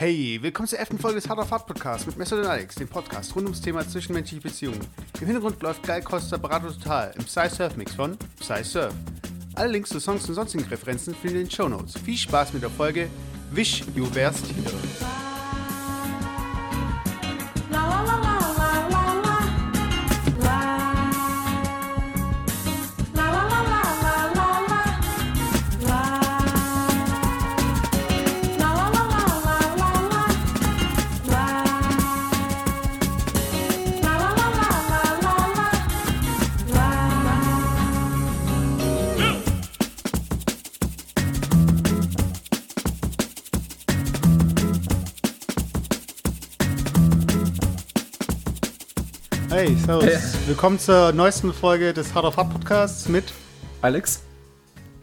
Hey, willkommen zur elften Folge des Hard of Hard Podcasts mit Messer und Alex, dem Podcast rund ums Thema zwischenmenschliche Beziehungen. Im Hintergrund läuft Geil Costa Barato Total im Psy Surf Mix von Psy Surf. Alle Links zu Songs und sonstigen Referenzen findet ihr in den Show Notes. Viel Spaß mit der Folge Wish You Wärst hier. Servus. Hey. Willkommen zur neuesten Folge des Hard of Hard Podcasts mit Alex,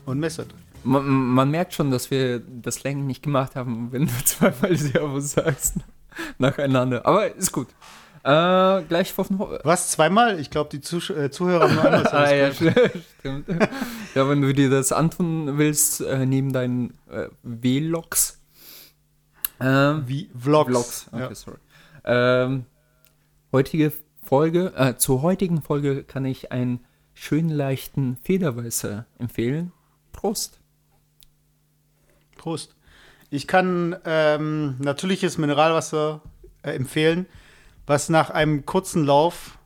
und Messet. man, man merkt schon, dass wir das länger nicht gemacht haben, wenn du zweimal Servus sagst nacheinander. Aber ist gut. Äh, gleich von Was, zweimal? Ich glaube, die Zusch äh, Zuhörer haben nur einmal Ah, ja, stimmt. ja, wenn du dir das antun willst, äh, neben deinen äh, Vlogs. Ähm, Wie Vlogs. Vlogs, okay, Ja. sorry. Ähm, heutige Folge, äh, zur heutigen Folge kann ich einen schönen leichten Federweißer empfehlen. Prost. Prost. Ich kann ähm, natürliches Mineralwasser äh, empfehlen, was nach einem kurzen Lauf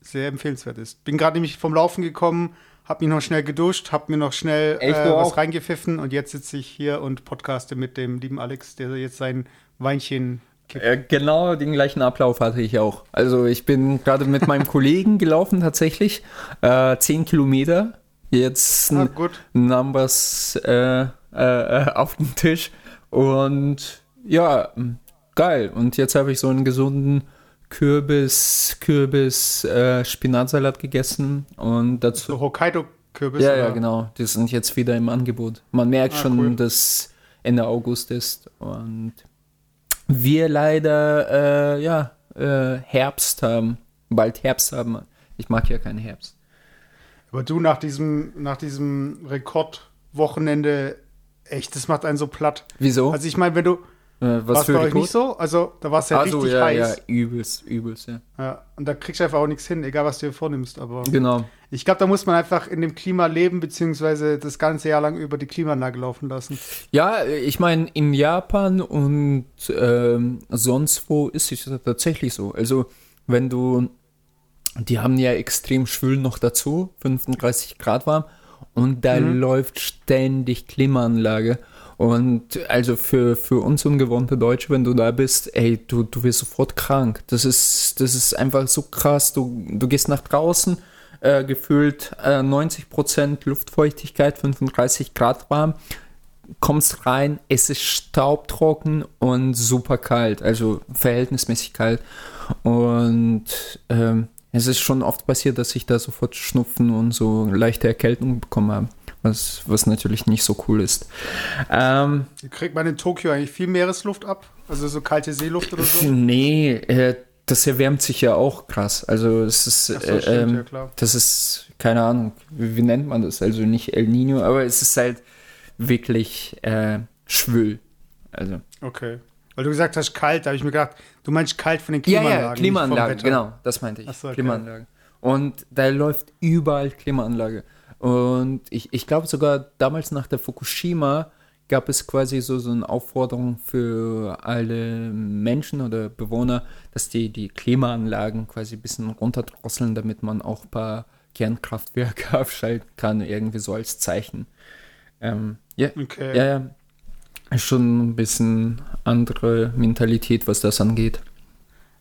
sehr empfehlenswert ist. Bin gerade nämlich vom Laufen gekommen, habe mich noch schnell geduscht, habe mir noch schnell äh, was reingepfiffen und jetzt sitze ich hier und podcaste mit dem lieben Alex, der jetzt sein Weinchen. Äh, genau den gleichen Ablauf hatte ich auch. Also ich bin gerade mit meinem Kollegen gelaufen tatsächlich. Äh, 10 Kilometer. Jetzt Ah. Numbers äh, äh, äh, auf dem Tisch. Und ja, geil. Und jetzt habe ich so einen gesunden Kürbis, Kürbis, Spinatsalat gegessen. Und dazu. So Hokkaido-Kürbis. Ja, oder? ja, genau. Die sind jetzt wieder im Angebot. Man merkt Ah, schon, cool. dass Ende August ist und wir leider äh, ja äh, Herbst haben, bald Herbst haben. Ich mag ja keinen Herbst. Aber du nach diesem, nach diesem Rekordwochenende, echt, das macht einen so platt. Wieso? Also ich meine, wenn du, äh, was war es für bei euch nicht so? Also da war es ja Ah, so, richtig ja, heiß. ja, übelst, übelst, ja. Ja, und da kriegst du einfach auch nichts hin, egal was du dir vornimmst. Aber Genau. ich glaube, da muss man einfach in dem Klima leben, beziehungsweise das ganze Jahr lang über die Klimaanlage laufen lassen. Ja, ich meine, in Japan und ähm, sonst wo ist es tatsächlich so. Also, wenn du, die haben ja extrem schwül noch dazu, 35 Grad warm, und da Mhm. läuft ständig Klimaanlage. Und also für, für uns ungewohnte Deutsche, wenn du da bist, ey, du, du wirst sofort krank. Das ist, das ist einfach so krass. Du, du gehst nach draußen, äh, gefühlt äh, 90% Luftfeuchtigkeit, 35 Grad warm kommst rein, es ist staubtrocken und super kalt, also verhältnismäßig kalt. Und ähm, es ist schon oft passiert, dass ich da sofort Schnupfen und so leichte Erkältung bekommen habe, was, was natürlich nicht so cool ist. Ähm, Kriegt man in Tokio eigentlich viel Meeresluft ab? Also so kalte Seeluft oder so? nee, äh, das erwärmt sich ja auch krass. Also es ist, so, äh, stimmt, ähm, ja, das ist, keine Ahnung, wie, wie nennt man das? Also nicht El Nino, aber es ist halt wirklich äh, schwül. Also Okay. Weil du gesagt hast, kalt, da habe ich mir gedacht, du meinst kalt von den Ja, Klimaanlagen. ja, nicht vom Klimaanlage, Wetter. genau, das meinte ich. So, okay. Klimaanlage. Und da läuft überall Klimaanlage. Und ich, ich glaube sogar damals nach der Fukushima gab es quasi so, so eine Aufforderung für alle Menschen oder Bewohner, dass die die Klimaanlagen quasi ein bisschen runterdrosseln, damit man auch ein paar Kernkraftwerke abschalten kann, irgendwie so als Zeichen. Ähm, ja, Okay. ja, ja. Ist schon ein bisschen andere Mentalität, was das angeht.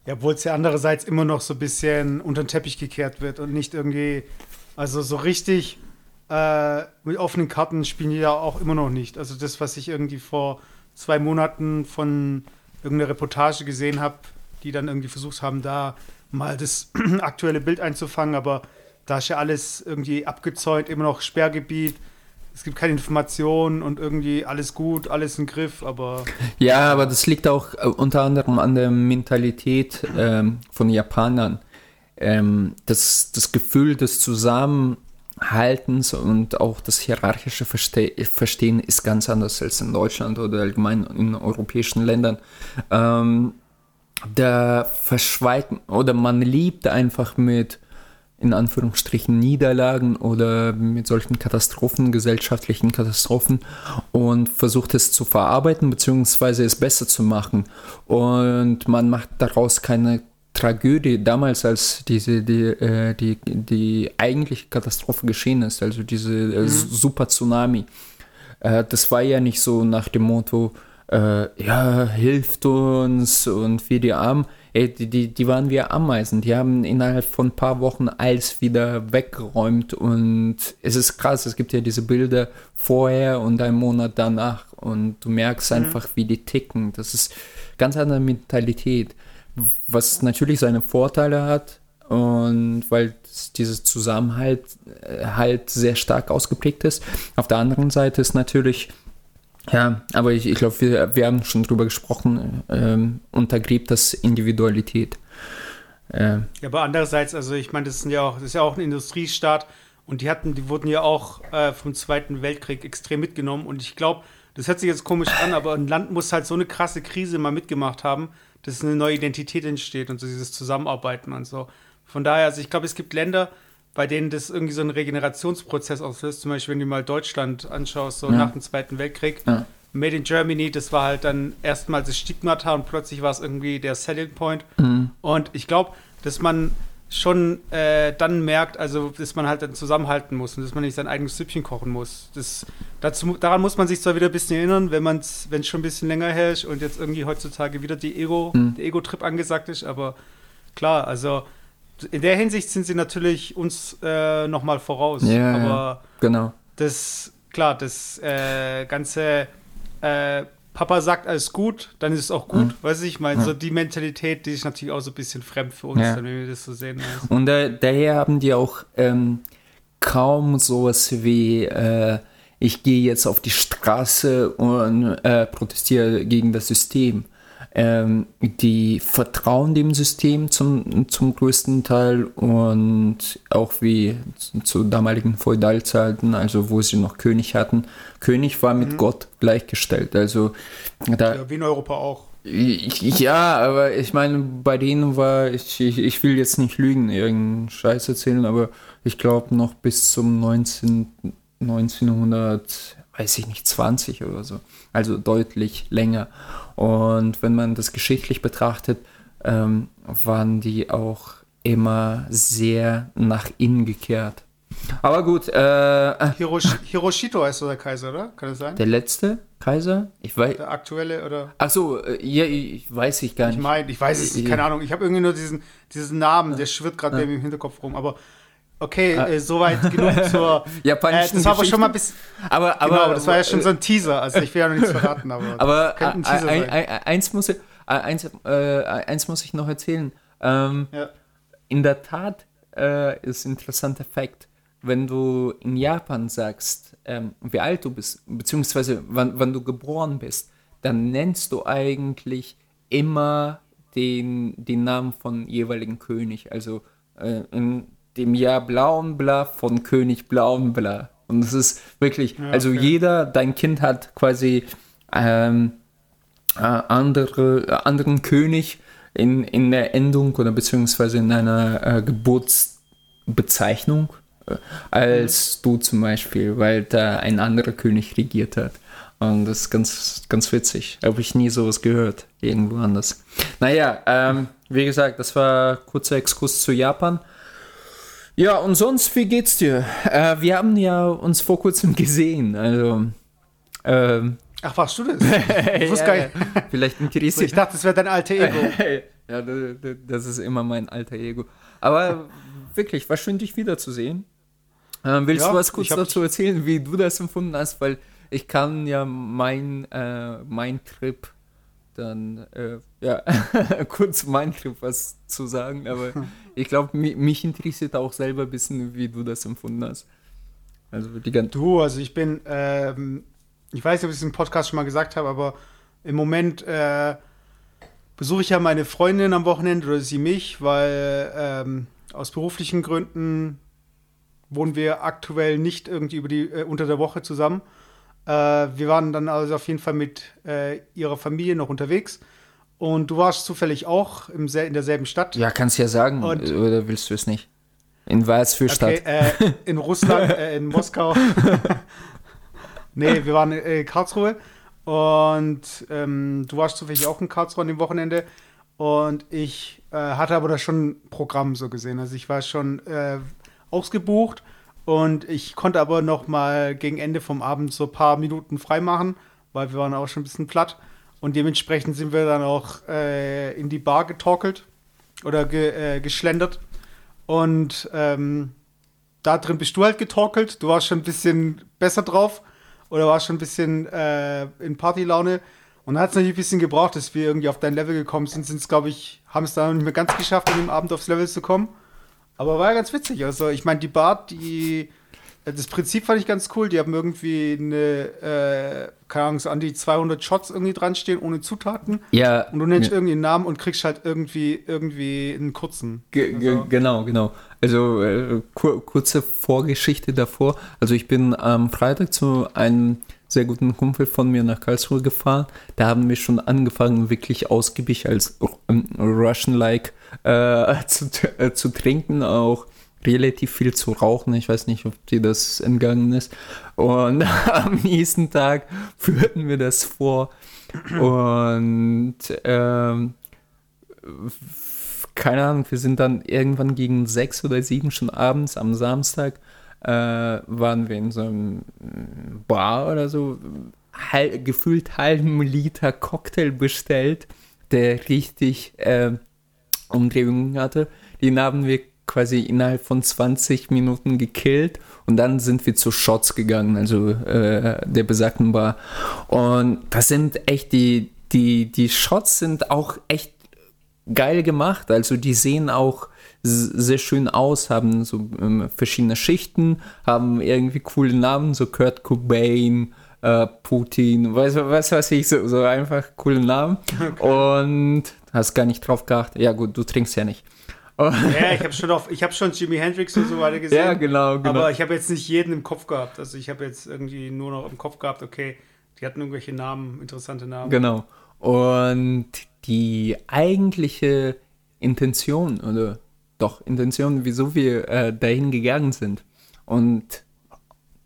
Ja, obwohl es ja andererseits immer noch so ein bisschen unter den Teppich gekehrt wird und nicht irgendwie, also so richtig äh, mit offenen Karten spielen die ja auch immer noch nicht. Also das, was ich irgendwie vor zwei Monaten von irgendeiner Reportage gesehen habe, die dann irgendwie versucht haben, da mal das aktuelle Bild einzufangen, aber da ist ja alles irgendwie abgezäunt, immer noch Sperrgebiet. Es gibt keine Informationen und irgendwie alles gut, alles im Griff, aber Ja, aber das liegt auch äh, unter anderem an der Mentalität ähm, von Japanern. Ähm, das, das Gefühl des Zusammen Haltens und auch das hierarchische Verste Verstehen ist ganz anders als in Deutschland oder allgemein in europäischen Ländern. Ähm, da verschweigt oder man liebt einfach mit in Anführungsstrichen Niederlagen oder mit solchen Katastrophen, gesellschaftlichen Katastrophen und versucht es zu verarbeiten bzw. es besser zu machen. Und man macht daraus keine Tragödie damals, als diese die, äh, die, die eigentliche Katastrophe geschehen ist, also diese äh, mhm. Super Tsunami. Äh, das war ja nicht so nach dem Motto, äh, ja, hilft uns und wir die Armen. Ey, die, die, die waren wie Ameisen. Die haben innerhalb von ein paar Wochen alles wieder weggeräumt und es ist krass. Es gibt ja diese Bilder vorher und einen Monat danach und du merkst mhm. einfach, wie die ticken. Das ist ganz andere Mentalität, was natürlich seine Vorteile hat und weil dieses Zusammenhalt äh, halt sehr stark ausgeprägt ist. Auf der anderen Seite ist natürlich ja, aber ich, ich glaube, wir, wir haben schon drüber gesprochen, ähm, untergräbt das Individualität. Äh, ja, aber andererseits, also ich meine, das, ja das ist ja auch ein Industriestaat und die hatten, die wurden ja auch äh, vom Zweiten Weltkrieg extrem mitgenommen und ich glaube, das hört sich jetzt komisch an, aber ein Land muss halt so eine krasse Krise mal mitgemacht haben, dass eine neue Identität entsteht und so dieses Zusammenarbeiten und so. Von daher, also ich glaube, es gibt Länder, bei denen das irgendwie so einen Regenerationsprozess auslöst. Zum Beispiel, wenn du mal Deutschland anschaust, so ja. nach dem Zweiten Weltkrieg. Ja. Made in Germany, das war halt dann erstmal das Stigmata und plötzlich war es irgendwie der Selling Point. Mhm. Und ich glaube, dass man schon äh, dann merkt, also dass man halt dann zusammenhalten muss und dass man nicht sein eigenes Süppchen kochen muss. Das, dazu, daran muss man sich zwar wieder ein bisschen erinnern, wenn man es, wenn es schon ein bisschen länger hält und jetzt irgendwie heutzutage wieder die Ego, mhm. der Ego-Trip angesagt ist, aber klar, also in der Hinsicht sind sie natürlich uns äh, nochmal voraus. Ja, aber ja, genau. Das, klar, das äh, ganze äh, Papa sagt alles gut, dann ist es auch gut, mhm. weiß ich meine, ja. so die Mentalität, die ist natürlich auch so ein bisschen fremd für uns, ja. wenn wir das so sehen. Also. Und daher haben die auch ähm, kaum sowas wie äh, ich gehe jetzt auf die Straße und äh, protestiere gegen das System ähm, die vertrauen dem System zum, zum größten Teil und auch wie zu, zu damaligen Feudalzeiten, also wo sie noch König hatten. König war mit mhm. Gott gleichgestellt. Also da, ja, wie in Europa auch. Ja, aber ich meine, bei denen war, ich, ich, ich will jetzt nicht lügen, irgendeinen Scheiß erzählen, aber ich glaube noch bis zum 19, 1900, weiß ich nicht, 20 oder so. Also deutlich länger. Und wenn man das geschichtlich betrachtet, ähm, waren die auch immer sehr nach innen gekehrt. Aber gut. Äh, äh Hirosh Hiroshito heißt so der Kaiser, oder? Kann das sein? Der letzte Kaiser? Ich weiß. Der aktuelle, oder? Ach so, äh, ja, ich weiß ich gar nicht. Ich meine, ich weiß es, keine Ahnung. Ich habe irgendwie nur diesen, diesen Namen, der schwirrt gerade ja. im Hinterkopf rum. Aber Okay, ah. äh, soweit genug zur japanischen äh, Das war aber schon mal bis. Aber, aber genau, das war ja schon so ein Teaser. Also ich will ja noch nichts verraten, aber. aber ein Teaser ein, ein, eins, muss ich, eins, äh, eins muss ich noch erzählen. Ähm, ja. In der Tat äh, ist ein interessanter Fakt, wenn du in Japan sagst, ähm, wie alt du bist, beziehungsweise wann, wann du geboren bist, dann nennst du eigentlich immer den, den Namen von jeweiligen König. Also äh, in dem Jahr Blauenbla von König Blauenbla. Und es ist wirklich, ja, also jeder, dein Kind hat quasi ähm, äh, andere, äh, anderen König in, in der Endung oder beziehungsweise in einer äh, Geburtsbezeichnung äh, als mhm. du zum Beispiel, weil da ein anderer König regiert hat. Und das ist ganz, ganz witzig. Habe ich nie sowas gehört, irgendwo anders. Naja, ähm, wie gesagt, das war ein kurzer Exkurs zu Japan. Ja, und sonst, wie geht's dir? Äh, wir haben ja uns vor kurzem gesehen, also. Ähm, Ach, warst du das? Ich wusste ja, gar Vielleicht interessiert. Ich dachte, das wäre dein alter Ego. ja, das ist immer mein alter Ego. Aber wirklich, war schön, dich wiederzusehen. Ähm, willst ja, du was kurz dazu erzählen, wie du das empfunden hast? Weil ich kann ja mein, äh, mein Trip dann, äh, ja, kurz mein Trip was zu sagen, aber ich glaube, mich, mich, interessiert auch selber ein bisschen, wie du das empfunden hast. Also die Du, also ich bin, ähm, ich weiß nicht, ob ich es im Podcast schon mal gesagt habe, aber im Moment äh, besuche ich ja meine Freundin am Wochenende oder sie mich, weil ähm, aus beruflichen Gründen wohnen wir aktuell nicht irgendwie über die, äh, unter der Woche zusammen. Äh, wir waren dann also auf jeden Fall mit äh, ihrer Familie noch unterwegs. Und du warst zufällig auch im, in derselben Stadt. Ja, kannst ja sagen, Und- oder willst du es nicht? In was für Stadt? Okay, äh, in Russland, äh, in Moskau. nee, wir waren in äh, Karlsruhe und ähm, du warst zufällig auch in Karlsruhe an dem Wochenende und ich äh, hatte aber da schon ein Programm so gesehen. Also ich war schon äh, ausgebucht und ich konnte aber noch mal gegen Ende vom Abend so ein paar Minuten freimachen, weil wir waren auch schon ein bisschen platt und dementsprechend sind wir dann auch äh, in die Bar getorkelt oder ge, äh, geschlendert und ähm, da drin bist du halt getorkelt. Du warst schon ein bisschen besser drauf oder warst schon ein bisschen äh, in Partylaune. Und dann hat es natürlich ein bisschen gebraucht, dass wir irgendwie auf dein Level gekommen sind. Sind es, glaube ich, haben es da noch nicht mehr ganz geschafft, an dem Abend aufs Level zu kommen. Aber war ja ganz witzig. Also, ich meine, die Bar, die. Das Prinzip fand ich ganz cool. Die haben irgendwie eine, äh, keine Ahnung, so an die 200 Shots irgendwie dran stehen, ohne Zutaten. ja, Und du nennst ja. irgendwie einen Namen und kriegst halt irgendwie, irgendwie einen kurzen. Ge Also- genau, genau. Also äh, kur kurze Vorgeschichte davor. Also ich bin am Freitag zu einem sehr guten Kumpel von mir nach Karlsruhe gefahren. Da haben wir schon angefangen, wirklich ausgiebig als ähm, Russian-like äh, zu, äh, zu trinken, auch relativ viel zu rauchen. Ich weiß nicht, ob dir das entgangen ist. Und am nächsten Tag führten wir das vor. Und ähm, keine Ahnung, wir sind dann irgendwann gegen sechs oder sieben schon abends am Samstag äh, waren wir in so einem Bar oder so, hal gefühlt halben Liter Cocktail bestellt, der richtig äh, Umdrehungen hatte. Den haben wir quasi innerhalb von 20 Minuten gekillt und dann sind wir zu Shots gegangen, also äh, der besagten Bar. Und das sind echt die, die, die Shots sind auch echt geil gemacht. Also die sehen auch sehr schön aus, haben so ähm, verschiedene Schichten, haben irgendwie coole Namen, so Kurt Cobain, äh, Putin, weißt du, was weiß ich, so, so einfach coole Namen. Und hast gar nicht drauf geachtet. Ja gut, du trinkst ja nicht. Ja, ich habe schon, auf- ich hab schon Jimi Hendrix und so weiter gesehen. Ja, genau, genau. Aber ich habe jetzt nicht jeden im Kopf gehabt. Also ich habe jetzt irgendwie nur noch im Kopf gehabt, okay, die hatten irgendwelche Namen, interessante Namen. Genau. Und die eigentliche Intention, oder doch Intention, wieso wir äh, dahin gegangen sind, und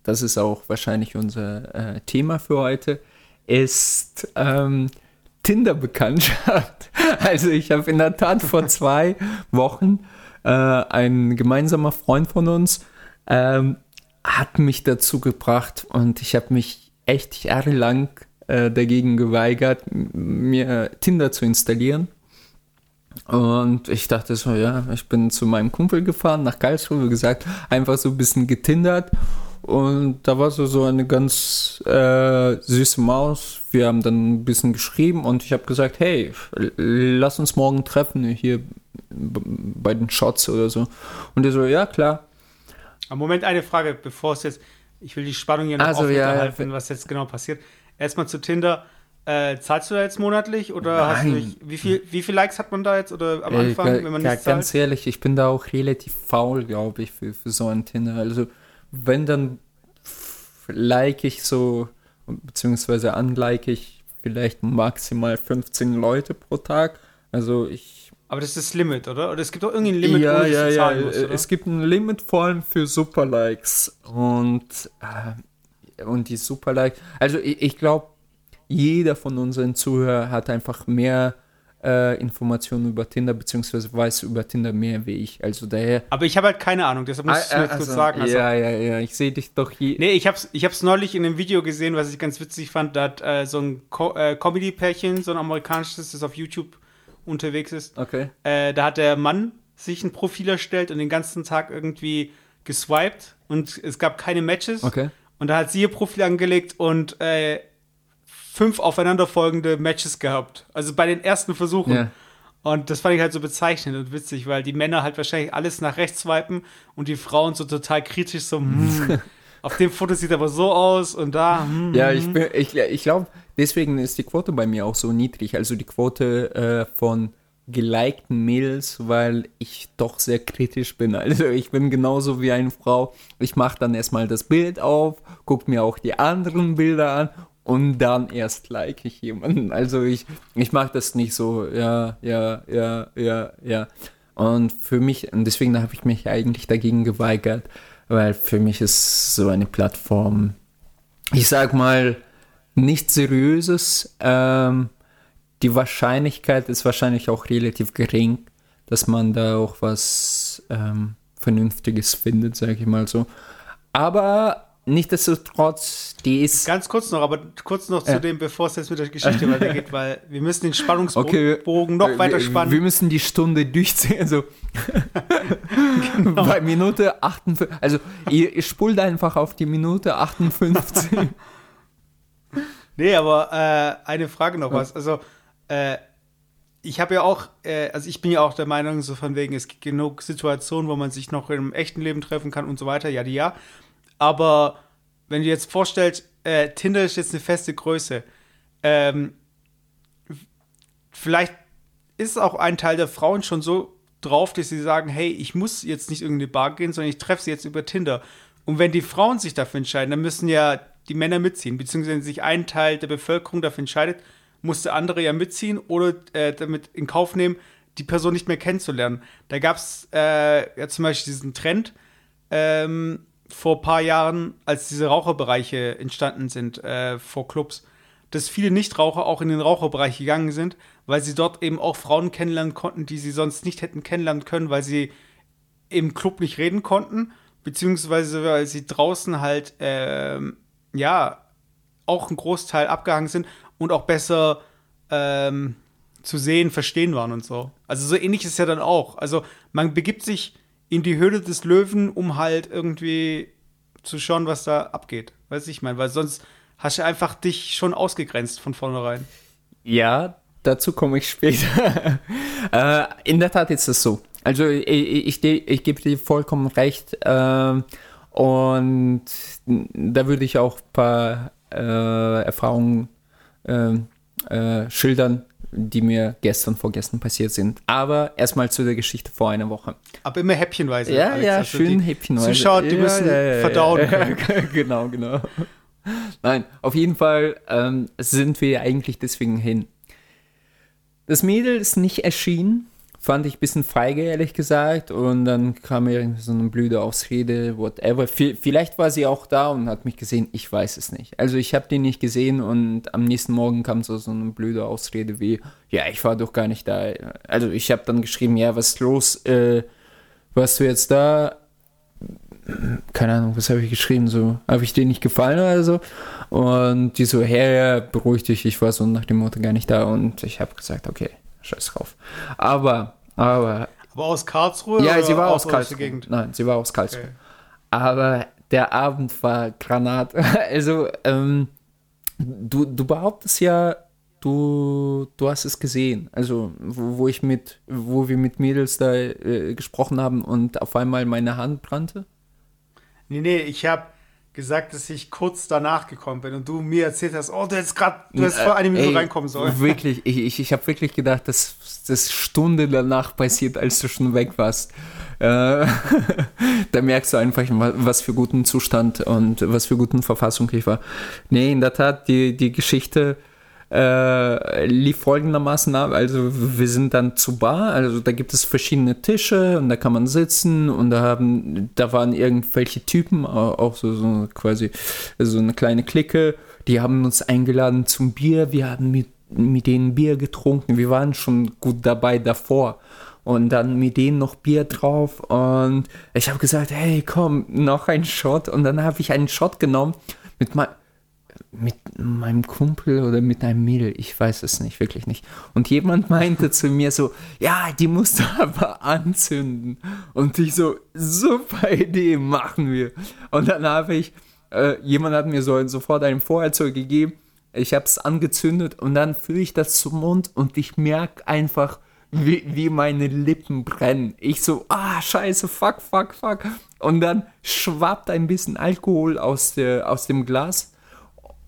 das ist auch wahrscheinlich unser äh, Thema für heute, ist ähm, Tinder-Bekanntschaft. Also ich habe in der Tat vor zwei Wochen äh, ein gemeinsamer Freund von uns ähm, hat mich dazu gebracht und ich habe mich echt jahrelang äh, dagegen geweigert, mir Tinder zu installieren. Und ich dachte so, ja, ich bin zu meinem Kumpel gefahren, nach Karlsruhe, gesagt, einfach so ein bisschen getindert. Und da war so, so eine ganz äh, süße Maus. Wir haben dann ein bisschen geschrieben und ich habe gesagt, hey, lass uns morgen treffen, hier b- bei den Shots oder so. Und er so, ja, klar. Aber Moment, eine Frage, bevor es jetzt, ich will die Spannung hier noch Also, aufrechterhalten, ja. was jetzt genau passiert. Erstmal zu Tinder. Äh, zahlst du da jetzt monatlich oder hast du Nein. nicht, wie viel, wie viel Likes hat man da jetzt oder am Äh, Anfang, ga- wenn man nichts zahlt? Ganz ehrlich, ich bin da auch relativ faul, glaube ich, für, für so ein Tinder. Also, wenn dann like ich so, beziehungsweise unlike ich vielleicht maximal 15 Leute pro Tag. Also ich. Aber das ist das Limit, oder? Oder es gibt doch irgendwie ein Limit, ja, dass ja, du ja. zahlen musst, oder? Es gibt ein Limit vor allem für Superlikes. Und, äh, und die Superlikes. Also ich, ich glaube, jeder von unseren Zuhörern hat einfach mehr äh, Informationen über Tinder, beziehungsweise weiß über Tinder mehr wie ich. Also daher. Aber ich habe halt keine Ahnung, deshalb muss ich es mir jetzt kurz sagen. Also, ja, ja, ja, ich sehe dich doch je. Nee, ich hab's, ich hab's neulich in einem Video gesehen, was ich ganz witzig fand. Da hat äh, so ein Co äh, Comedy-Pärchen, so ein amerikanisches, das auf YouTube unterwegs ist. Okay. Äh, da hat der Mann sich ein Profil erstellt und den ganzen Tag irgendwie geswiped und es gab keine Matches. Okay. Und da hat sie ihr Profil angelegt und äh, fünf aufeinanderfolgende Matches gehabt. Also bei den ersten Versuchen. Ja. Und das fand ich halt so bezeichnend und witzig, weil die Männer halt wahrscheinlich alles nach rechts swipen und die Frauen so total kritisch so, hm, auf dem Foto sieht aber so aus und da, hm, Ja, ich, bin- ich, ich glaube, deswegen ist die Quote bei mir auch so niedrig. Also die Quote äh, von gelikten Mädels, weil ich doch sehr kritisch bin. Also ich bin genauso wie eine Frau. Ich mache dann erstmal das Bild auf, gucke mir auch die anderen Bilder an und dann erst like ich jemanden. Also ich, ich mag das nicht so, ja, ja, ja, ja, ja. Und für mich, und deswegen habe ich mich eigentlich dagegen geweigert, weil für mich ist so eine Plattform, ich sag mal, nichts Seriöses. Ähm, die Wahrscheinlichkeit ist wahrscheinlich auch relativ gering, dass man da auch was ähm, Vernünftiges findet, sage ich mal so. Aber nichtsdestotrotz, die ist. Ganz kurz noch, aber kurz noch zu dem, bevor es jetzt mit der Geschichte weitergeht, weil wir müssen den Spannungsbogen okay, noch weiter spannen. Wir müssen die Stunde durchziehen. Also genau. bei Minute 58. Also ihr, ihr spult einfach auf die Minute 58. nee, aber äh, eine Frage noch was. Also, äh, ich habe ja auch, äh, also ich bin ja auch der Meinung, so von wegen, es gibt genug Situationen, wo man sich noch im echten Leben treffen kann und so weiter, ja, die ja. Aber wenn du jetzt vorstellst, äh, Tinder ist jetzt eine feste Größe, ähm, vielleicht ist auch ein Teil der Frauen schon so drauf, dass sie sagen, hey, ich muss jetzt nicht irgendeine Bar gehen, sondern ich treffe sie jetzt über Tinder. Und wenn die Frauen sich dafür entscheiden, dann müssen ja die Männer mitziehen, beziehungsweise wenn sich ein Teil der Bevölkerung dafür entscheidet, muss der andere ja mitziehen oder äh, damit in Kauf nehmen, die Person nicht mehr kennenzulernen. Da gab es äh, ja zum Beispiel diesen Trend, ähm, vor ein paar Jahren, als diese Raucherbereiche entstanden sind äh, vor Clubs, dass viele Nichtraucher auch in den Raucherbereich gegangen sind, weil sie dort eben auch Frauen kennenlernen konnten, die sie sonst nicht hätten kennenlernen können, weil sie im Club nicht reden konnten, beziehungsweise weil sie draußen halt, äh, ja, auch ein Großteil abgehangen sind und auch besser ähm, zu sehen, verstehen waren und so. Also so ähnlich ist es ja dann auch. Also man begibt sich in die Höhle des Löwen, um halt irgendwie zu schauen, was da abgeht. Weiß ich meine, weil sonst hast du einfach dich schon ausgegrenzt von vornherein. Ja, dazu komme ich später. äh, in der Tat ist es so. Also ich, ich, ich, ich gebe dir vollkommen recht. Äh, und da würde ich auch ein paar äh, Erfahrungen ähm, äh, schildern, die mir gestern, vorgestern passiert sind. Aber erstmal zu der Geschichte vor einer Woche. Aber immer häppchenweise. Ja, Alex. ja, also schön häppchenweise. Zuschauer, die ja, müssen ja, ja, verdauen können. genau, genau. Nein, auf jeden Fall ähm, sind wir eigentlich deswegen hin. Das Mädel ist nicht erschienen Fand ich ein bisschen feige, ehrlich gesagt. Und dann kam mir so eine blöde Ausrede, whatever. Vielleicht war sie auch da und hat mich gesehen, ich weiß es nicht. Also ich habe den nicht gesehen und am nächsten Morgen kam so, so eine blöde Ausrede wie, ja, ich war doch gar nicht da. Also ich habe dann geschrieben, ja, was ist los? Äh, warst du jetzt da? keine Ahnung, was habe ich geschrieben, so, habe ich dir nicht gefallen oder so? Und die so, her, beruhig dich, ich war so nach dem Motto gar nicht da und ich habe gesagt, okay, scheiß drauf. Aber, aber. Aber aus Karlsruhe? Ja, sie war aus Karlsruhe. Aus Nein, sie war aus Karlsruhe. Okay. Aber der Abend war Granat. Also, ähm, du, du behauptest ja, du, du hast es gesehen. Also, wo, wo ich mit, wo wir mit Mädels da äh, gesprochen haben und auf einmal meine Hand brannte. Nee, nee, ich habe gesagt, dass ich kurz danach gekommen bin und du mir erzählt hast, oh, du hättest gerade, du hättest vor einem Minute reinkommen sollen. Wirklich, ich, ich, ich habe wirklich gedacht, dass das Stunde danach passiert, als du schon weg warst. Äh, da merkst du einfach, was für guten Zustand und was für guten Verfassung ich war. Nee, in der Tat, die, die Geschichte äh, lief folgendermaßen ab. Also wir sind dann zu Bar, also da gibt es verschiedene Tische und da kann man sitzen und da haben, da waren irgendwelche Typen, auch so, so quasi so eine kleine Clique, die haben uns eingeladen zum Bier, wir haben mit, mit denen Bier getrunken, wir waren schon gut dabei davor. Und dann mit denen noch Bier drauf. Und ich habe gesagt, hey komm, noch ein Shot. Und dann habe ich einen Shot genommen mit meinem mit meinem Kumpel oder mit einem Mädel, ich weiß es nicht, wirklich nicht. Und jemand meinte zu mir so, ja, die musst du aber anzünden. Und ich so, super Idee, machen wir. Und dann habe ich, äh, jemand hat mir so sofort ein Feuerzeug gegeben, ich habe es angezündet und dann führe ich das zum Mund und ich merke einfach, wie, wie meine Lippen brennen. Ich so, ah, scheiße, fuck, fuck, fuck. Und dann schwappt ein bisschen Alkohol aus, der, aus dem Glas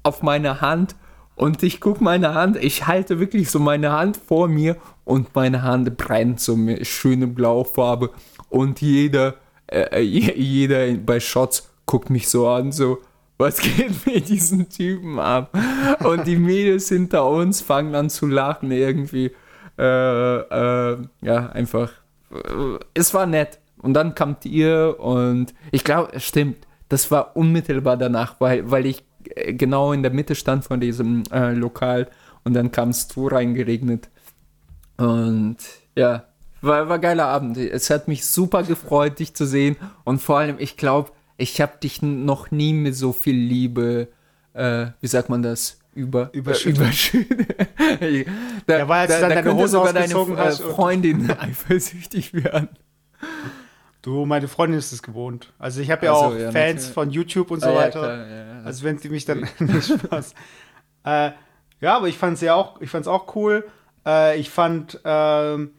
auf meine Hand Und ich gucke meine Hand, ich halte wirklich so meine Hand vor mir und meine Hand brennt so mit schöne Blaufarbe. Und jeder, äh, jeder bei Shots guckt mich so an, so, was geht mit diesen Typen ab? Und die Mädels hinter uns fangen an zu lachen irgendwie. Äh, äh, ja, einfach. Äh, es war nett. Und dann kamt ihr und ich glaube, es stimmt, das war unmittelbar danach, weil, weil ich äh, genau in der Mitte stand von diesem äh, Lokal und dann kamst du reingeregnet. Und ja, war, war geiler Abend. Es hat mich super gefreut, dich zu sehen. Und vor allem, ich glaube, ich habe dich noch nie mit so viel Liebe, äh, wie sagt man das, über überschüttet. Äh, überschüttet. da, ja, weil da, dann da deine könnte Hose sogar deine äh, Freundin eifersüchtig werden. Du, meine Freundin ist es gewohnt. Also ich habe ja Ach so, auch ja, Fans natürlich. von YouTube und so Ah, ja, weiter. klar, ja, ja. Also wenn sie mich dann nicht Spaß. Äh, ja, aber ich fand es ja auch, ich fand's auch cool. Äh, ich fand, ähm,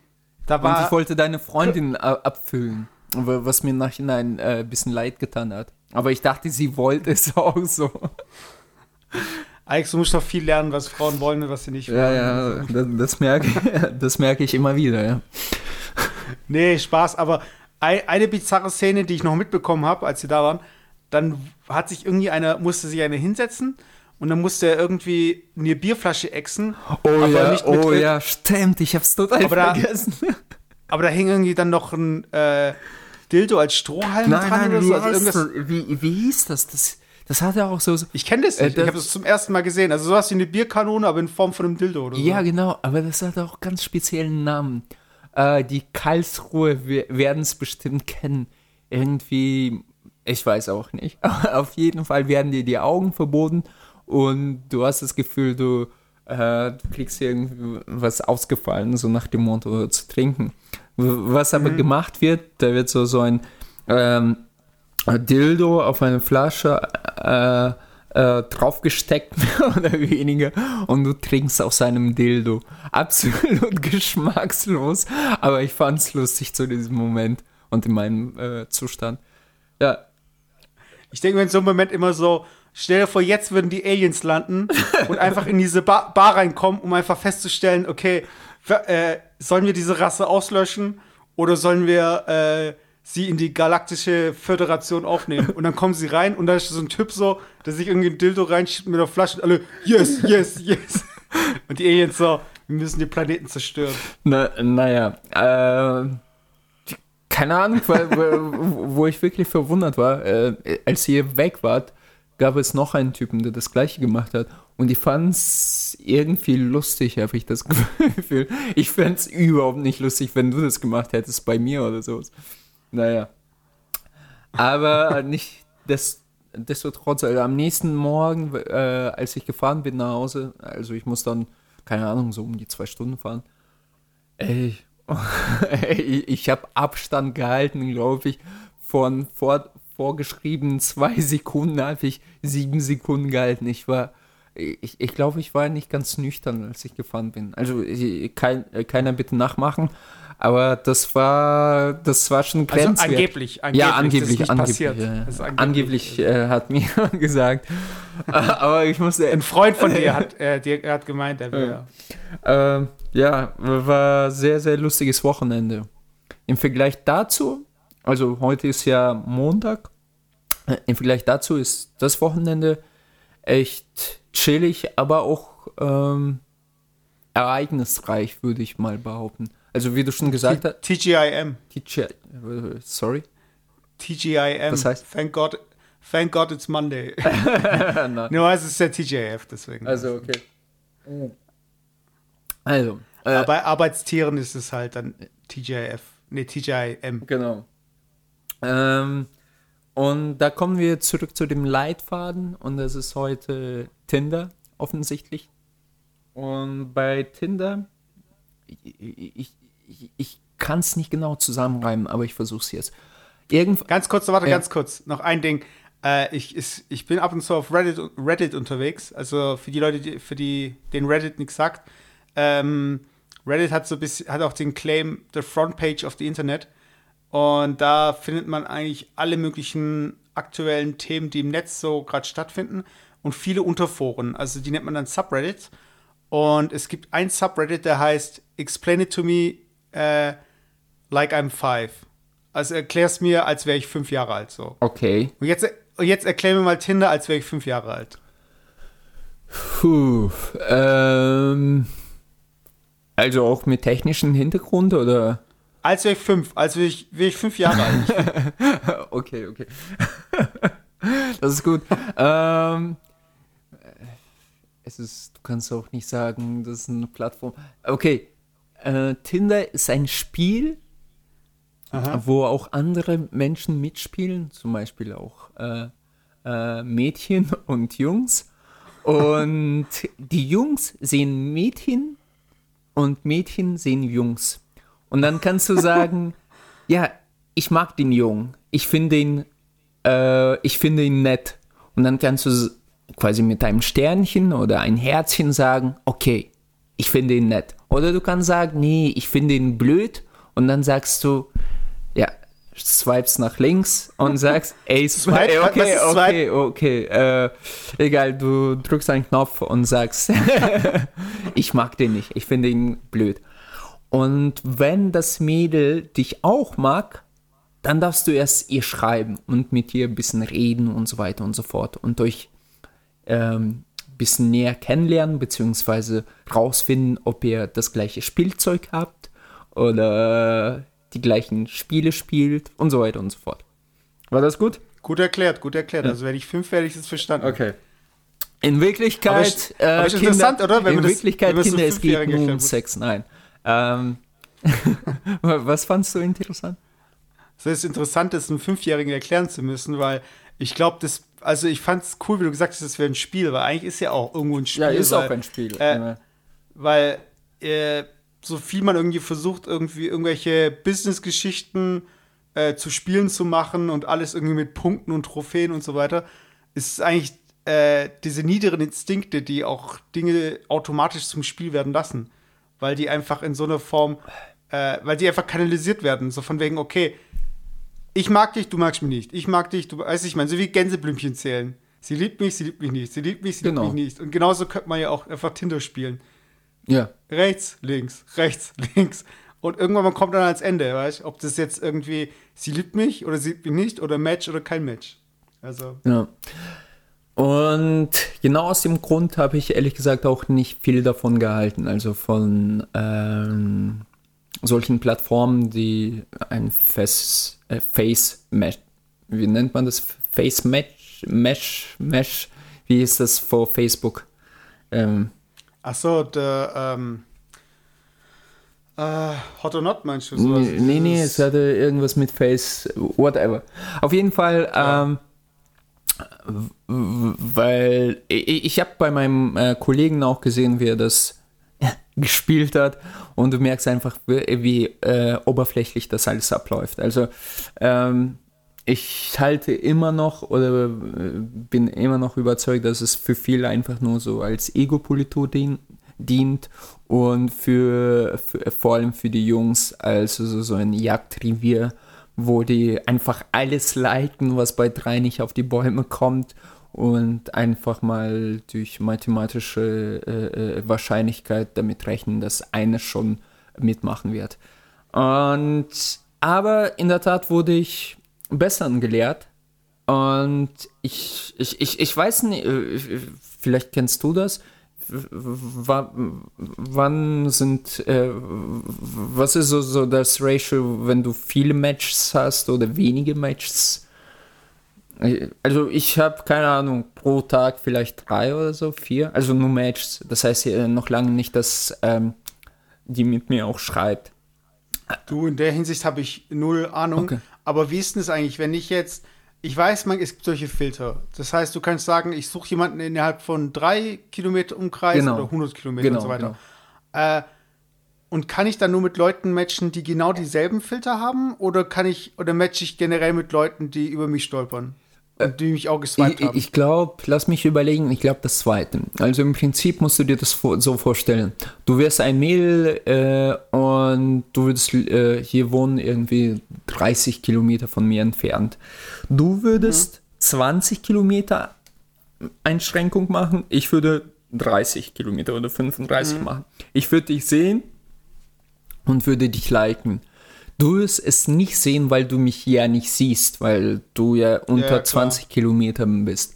da Und war. ich wollte deine Freundin äh, abfüllen, wa- was mir Nachhinein äh, ein bisschen leid getan hat. Aber ich dachte, sie wollte es auch so. Alex, du musst doch viel lernen, was Frauen wollen und was sie nicht wollen. Ja, ja, das, das, merke, das merke ich immer wieder, ja. Nee, Spaß, aber eine bizarre Szene, die ich noch mitbekommen habe, als sie da waren, dann hat sich irgendwie einer, musste sich einer hinsetzen und dann musste er irgendwie eine Bierflasche exen. Oh aber ja, nicht mit, oh ja, stimmt, ich hab's total Aber da- vergessen. Aber da hing irgendwie dann noch ein äh, Dildo als Strohhalm Nein, dran nein, oder wie, so. Also heißt irgendwas, das? wie, wie hieß das? Das, das hat er auch so, so ich kenne das Äh, nicht. ich das- habe das zum ersten Mal gesehen. Also sowas wie eine Bierkanone, aber in Form von einem Dildo oder so. Ja, genau, aber das hat auch ganz speziellen Namen. Äh, die Karlsruhe werden es bestimmt kennen. Irgendwie, ich weiß auch nicht. Auf jeden Fall werden dir die Augen verboten und du hast das Gefühl, du, äh, du kriegst irgendwie was ausgefallen, so nach dem Motto zu trinken. Was aber gemacht wird, da wird so, so ein ähm, Dildo auf eine Flasche äh, äh, draufgesteckt, mehr oder weniger, und du trinkst aus seinem Dildo. Absolut geschmackslos, aber ich fand's lustig zu diesem Moment und in meinem äh, Zustand. Ja, Ich denke mir in so einem Moment immer so, stell dir vor, jetzt würden die Aliens landen und einfach in diese Bar, Bar reinkommen, um einfach festzustellen, okay, äh, sollen wir diese Rasse auslöschen oder sollen wir äh, sie in die galaktische Föderation aufnehmen? Und dann kommen sie rein und da ist so ein Typ so, der sich irgendwie ein Dildo reinschiebt mit einer Flasche und alle, yes, yes, yes. Und die Aliens so, wir müssen den Planeten zerstören. Na, naja, äh, keine Ahnung, weil, wo, ich wirklich verwundert war, äh, als ihr weg wart, gab es noch einen Typen, der das gleiche gemacht hat. Und ich fand's irgendwie lustig, habe ich das Gefühl. Ich fänd's überhaupt nicht lustig, wenn du das gemacht hättest bei mir oder so. Naja. Aber nicht des, desto trotz, also am nächsten Morgen, äh, als ich gefahren bin nach Hause, also ich muss dann, keine Ahnung, so um die zwei Stunden fahren, Ey, ich, ich habe Abstand gehalten, glaube ich. Von vor, vorgeschriebenen zwei Sekunden habe ich sieben Sekunden gehalten. Ich war, ich, ich glaube, ich war nicht ganz nüchtern, als ich gefahren bin. Also ich- kein, keiner bitte nachmachen, aber das war, das war schon Also grenzwert. angeblich, angeblich. ja, das ist angeblich, nicht angeblich. passiert. ja, ja. Das ist Angeblich, äh, hat mir gesagt. aber ich musste Ein Freund von dir hat, äh, dir, hat gemeint, er wäre. Ähm, ja, war sehr, sehr lustiges Wochenende. Im Vergleich dazu, also heute ist ja Montag, äh, im Vergleich dazu ist das Wochenende echt chillig, aber auch ähm, ereignisreich, würde ich mal behaupten. Also wie du schon gesagt hast, TGIM. Äh, sorry. TGIM. Das heißt? Thank God, thank God it's Monday. No, es ist der TGIF, deswegen. also okay. Also, äh, bei Arbeitstieren ist es halt dann TGIF. Nee, TGIM. Genau. Ähm, und da kommen wir zurück zu dem Leitfaden und das ist heute Tinder offensichtlich. Und bei Tinder, ich, ich, ich, ich kann es nicht genau zusammenreimen, aber ich versuche es jetzt. Irgend, Ganz kurz, warte, Ja. ganz kurz. Noch ein Ding. Äh, ich, ist, ich bin ab und zu auf Reddit, Reddit unterwegs. Also für die Leute, die, für die den Reddit nichts sagt. Ähm, Reddit hat so bisschen, hat auch den Claim, the front page of the Internet. Und da findet man eigentlich alle möglichen aktuellen Themen, die im Netz so gerade stattfinden. und viele Unterforen. Also die nennt man dann Subreddits. Und es gibt ein Subreddit, der heißt Explain it to me uh, like I'm five. Also erklär's mir, als wäre ich fünf Jahre alt. So. Okay. Und jetzt, jetzt erklär mir mal Tinder, als wäre ich fünf Jahre alt. Puh, ähm, also auch mit technischem Hintergrund oder? Als wäre ich fünf, als wäre ich, wär ich fünf Jahre alt. okay, okay. das ist gut. ähm, es ist, du kannst auch nicht sagen, das ist eine Plattform. Okay, äh, Tinder ist ein Spiel, Aha. wo auch andere Menschen mitspielen, zum Beispiel auch äh, äh, Mädchen und Jungs. Und die Jungs sehen Mädchen und Mädchen sehen Jungs. Und dann kannst du sagen, ja, ich mag den Jungen, ich finde ihn, äh, ich finde ihn nett. Und dann kannst du quasi mit einem Sternchen oder ein Herzchen sagen, okay, ich finde ihn nett. Oder du kannst sagen, nee, ich finde ihn blöd. Und dann sagst du, ja, swipes nach links und sagst, ey, swipe, okay, okay, okay, äh, egal, du drückst einen Knopf und sagst, ich mag den nicht, ich finde ihn blöd. Und wenn das Mädel dich auch mag, dann darfst du erst ihr schreiben und mit ihr ein bisschen reden und so weiter und so fort und euch ähm, bisschen näher kennenlernen, beziehungsweise rausfinden, ob ihr das gleiche Spielzeug habt oder die gleichen Spiele spielt und so weiter und so fort. War das gut? Gut erklärt, gut erklärt. Ja. Also wenn ich fünf werde ich es verstanden. Okay. In Wirklichkeit, aber ich, aber äh, Kinder, interessant, oder? Wenn in Wirklichkeit, das, Kinder, es geht nur um Sex. Nein. Ähm, was fandst du interessant? Es ist interessant, das einem Fünfjährigen erklären zu müssen, weil ich glaube, das, also ich fand es cool, wie du gesagt hast, das wäre ein Spiel, weil eigentlich ist ja auch irgendwo ein Spiel. Ja, ist weil, auch ein Spiel. Äh, weil äh, so viel man irgendwie versucht, irgendwie irgendwelche Business-Geschichten äh, zu Spielen zu machen und alles irgendwie mit Punkten und Trophäen und so weiter, ist eigentlich äh, diese niederen Instinkte, die auch Dinge automatisch zum Spiel werden lassen. Weil die einfach in so einer Form, äh, weil die einfach kanalisiert werden. So von wegen, okay, ich mag dich, du magst mich nicht. Ich mag dich, du weißt ich meine, so wie Gänseblümchen zählen. Sie liebt mich, sie liebt mich nicht. Sie liebt mich, sie genau. liebt mich nicht. Und genauso könnte man ja auch einfach Tinder spielen. Ja. Rechts, links, rechts, links. Und irgendwann kommt dann ans Ende, weißt du? Ob das jetzt irgendwie, sie liebt mich oder sie liebt mich nicht oder Match oder kein Match. Also. Ja. Und genau aus dem Grund habe ich ehrlich gesagt auch nicht viel davon gehalten. Also von ähm, solchen Plattformen, die ein Face, äh, Face Mesh, wie nennt man das? Face Mesh, Mesh, Mesh, wie ist das vor Facebook? Ähm, Ach so, der, ähm, äh, Hot or Not meinst du? Sowas? Nee, nee, es hatte irgendwas mit Face, whatever. Auf jeden Fall, ja. ähm, weil ich, ich habe bei meinem äh, Kollegen auch gesehen, wie er das gespielt hat und du merkst einfach, wie, äh, oberflächlich das alles abläuft. Also ähm, ich halte immer noch oder äh, bin immer noch überzeugt, dass es für viele einfach nur so als Ego-Politur dien, dient und für, für, vor allem für die Jungs als so, so ein Jagdrevier, wo die einfach alles liken, was bei drei nicht auf die Bäume kommt und einfach mal durch mathematische äh, äh Wahrscheinlichkeit damit rechnen, dass einer schon mitmachen wird. Und aber in der Tat wurde ich Besseren gelehrt. Und ich, ich, ich, ich weiß nicht, äh, vielleicht kennst du das. W wann sind, äh, was ist so, so das Ratio, wenn du viele Matches hast oder wenige Matches? Also ich habe keine Ahnung, pro Tag vielleicht drei oder so, vier, also nur Matches. Das heißt noch lange nicht, dass ähm, die mit mir auch schreibt. Du, in der Hinsicht habe ich null Ahnung. Okay. Aber wie ist denn das eigentlich, wenn ich jetzt, ich weiß, man, es gibt solche Filter. Das heißt, du kannst sagen, ich suche jemanden innerhalb von drei Kilometer Umkreis genau. oder 100 Kilometer genau, und so weiter. Genau. Äh, und kann ich dann nur mit Leuten matchen, die genau dieselben Filter haben? Oder kann ich, oder matche ich generell mit Leuten, die über mich stolpern? Und die mich auch geswiped ich, haben. Ich glaube, lass mich überlegen, ich glaube das zweite. Also im Prinzip musst du dir das so vorstellen. Du wirst ein Mädel äh, und du würdest äh, hier wohnen, irgendwie 30 Kilometer von mir entfernt. Du würdest mhm. 20 Kilometer Einschränkung machen. Ich würde 30 Kilometer oder 35 Mhm. machen. Ich würde dich sehen und würde dich liken. Du wirst es nicht sehen, weil du mich ja nicht siehst, weil du ja unter klar. 20 Kilometern bist.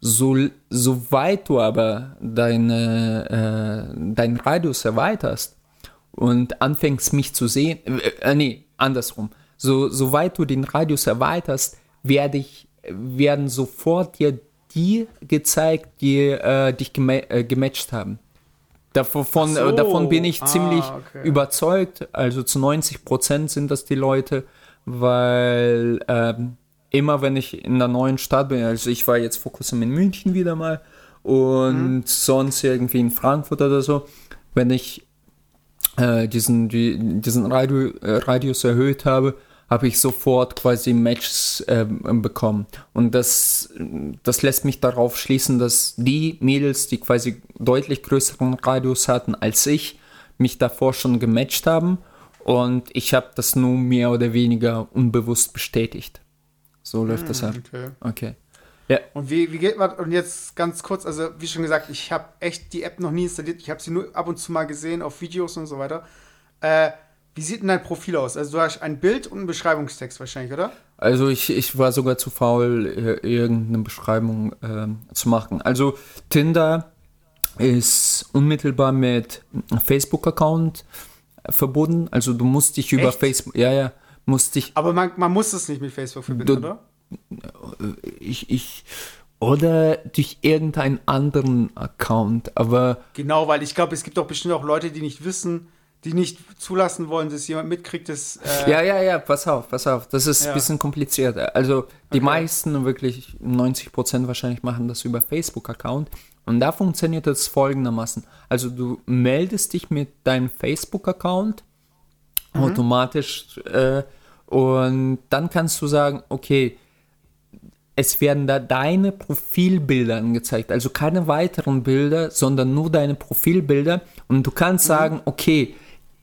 So, soweit du aber deine, äh, deinen Radius erweiterst und anfängst mich zu sehen, äh, äh, nee, andersrum. So, soweit du den Radius erweiterst, werde ich, werden sofort dir die gezeigt, die äh, dich gema äh, gematcht haben. Davon, Ach so. äh, davon bin ich Ah, ziemlich okay. überzeugt. Also zu 90 Prozent sind das die Leute, weil ähm, immer wenn ich in der neuen Stadt bin, also ich war jetzt vor kurzem in München wieder mal und Mhm. sonst irgendwie in Frankfurt oder so, wenn ich äh, diesen, die, diesen Radio, äh, Radius erhöht habe, habe ich sofort quasi Matches ähm, bekommen. Und das, das lässt mich darauf schließen, dass die Mädels, die quasi deutlich größeren Radius hatten als ich, mich davor schon gematcht haben. Und ich habe das nur mehr oder weniger unbewusst bestätigt. So läuft das ab. Okay. Okay. Und wie, wie geht man, und jetzt ganz kurz, also wie schon gesagt, ich habe echt die App noch nie installiert, ich habe sie nur ab und zu mal gesehen auf Videos und so weiter. Äh, wie sieht denn dein Profil aus? Also du hast ein Bild und einen Beschreibungstext wahrscheinlich, oder? Also ich, ich war sogar zu faul, ir- irgendeine Beschreibung ähm, zu machen. Also Tinder ist unmittelbar mit einem Facebook-Account verbunden. Also du musst dich über Echt? Facebook, ja, ja, musst dich, Aber man, man muss es nicht mit Facebook verbinden, Du- oder? ich, ich, oder durch irgendeinen anderen Account, aber Genau, weil ich glaube, es gibt doch bestimmt auch Leute, die nicht wissen, die nicht zulassen wollen, dass jemand mitkriegt, dass. Äh, Ja, ja, ja, pass auf, pass auf. Das ist Ja. ein bisschen komplizierter. Also die Okay. meisten, wirklich 90 Prozent wahrscheinlich, machen das über Facebook-Account. Und da funktioniert das folgendermaßen. Also du meldest dich mit deinem Facebook-Account automatisch äh, und dann kannst du sagen, okay, es werden da deine Profilbilder angezeigt. Also keine weiteren Bilder, sondern nur deine Profilbilder. Und du kannst sagen, okay,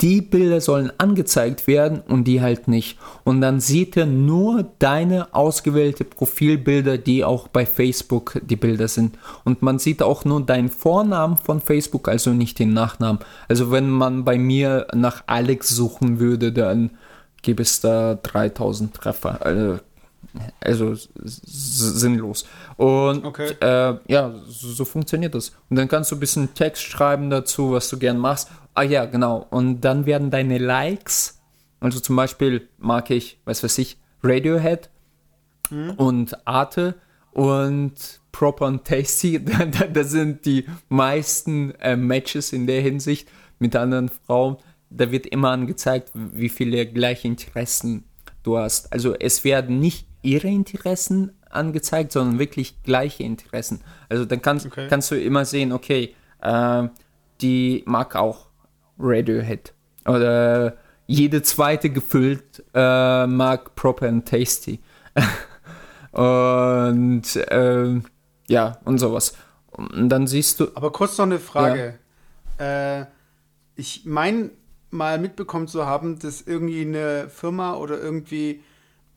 die Bilder sollen angezeigt werden und die halt nicht. Und dann sieht er nur deine ausgewählte Profilbilder, die auch bei Facebook die Bilder sind. Und man sieht auch nur deinen Vornamen von Facebook, also nicht den Nachnamen. Also wenn man bei mir nach Alex suchen würde, dann gäbe es da 3000 Treffer. Also also sinnlos. Und Okay. äh, ja, so, so funktioniert das. Und dann kannst du ein bisschen Text schreiben dazu, was du gern machst. Ah ja, genau. Und dann werden deine Likes, also zum Beispiel mag ich, was weiß ich, Radiohead und Arte und Proper und Tasty, da, da, da sind die meisten äh, Matches in der Hinsicht mit anderen Frauen. Da wird immer angezeigt, wie viele gleiche Interessen du hast. Also es werden nicht ihre Interessen angezeigt, sondern wirklich gleiche Interessen. Also dann kannst, Okay. kannst du immer sehen, okay, äh, die mag auch Radiohead. Oder jede zweite gefüllt äh, mag Proper and Tasty. und ähm, ja, und sowas. Und dann siehst du, Aber kurz noch eine Frage. Äh, ich meine mal mitbekommen zu haben, dass irgendwie eine Firma oder irgendwie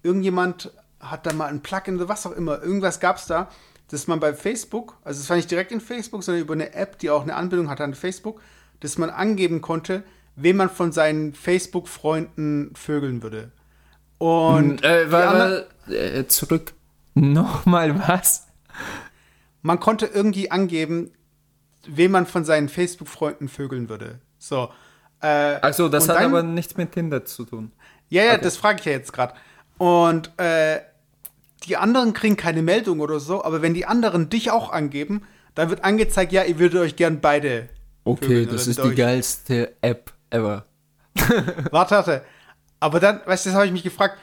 irgendjemand hat da mal ein Plugin oder was auch immer, irgendwas gab es da, dass man bei Facebook, also es war nicht direkt in Facebook, sondern über eine App, die auch eine Anbindung hatte an Facebook, dass man angeben konnte, wen man von seinen Facebook-Freunden vögeln würde. Und äh, die war, anderen- war, äh, zurück. Nochmal was? man konnte irgendwie angeben, wen man von seinen Facebook-Freunden vögeln würde. So. Äh, Also, das hat dann- aber nichts mit Tinder zu tun. Ja, ja, Okay. das frage ich ja jetzt gerade. Und äh, die anderen kriegen keine Meldung oder so, aber wenn die anderen dich auch angeben, dann wird angezeigt, ja, ihr würdet euch gern beide. Okay, das ist mit die geilste App ever. Warte, warte. Aber dann, weißt du, das habe ich mich gefragt,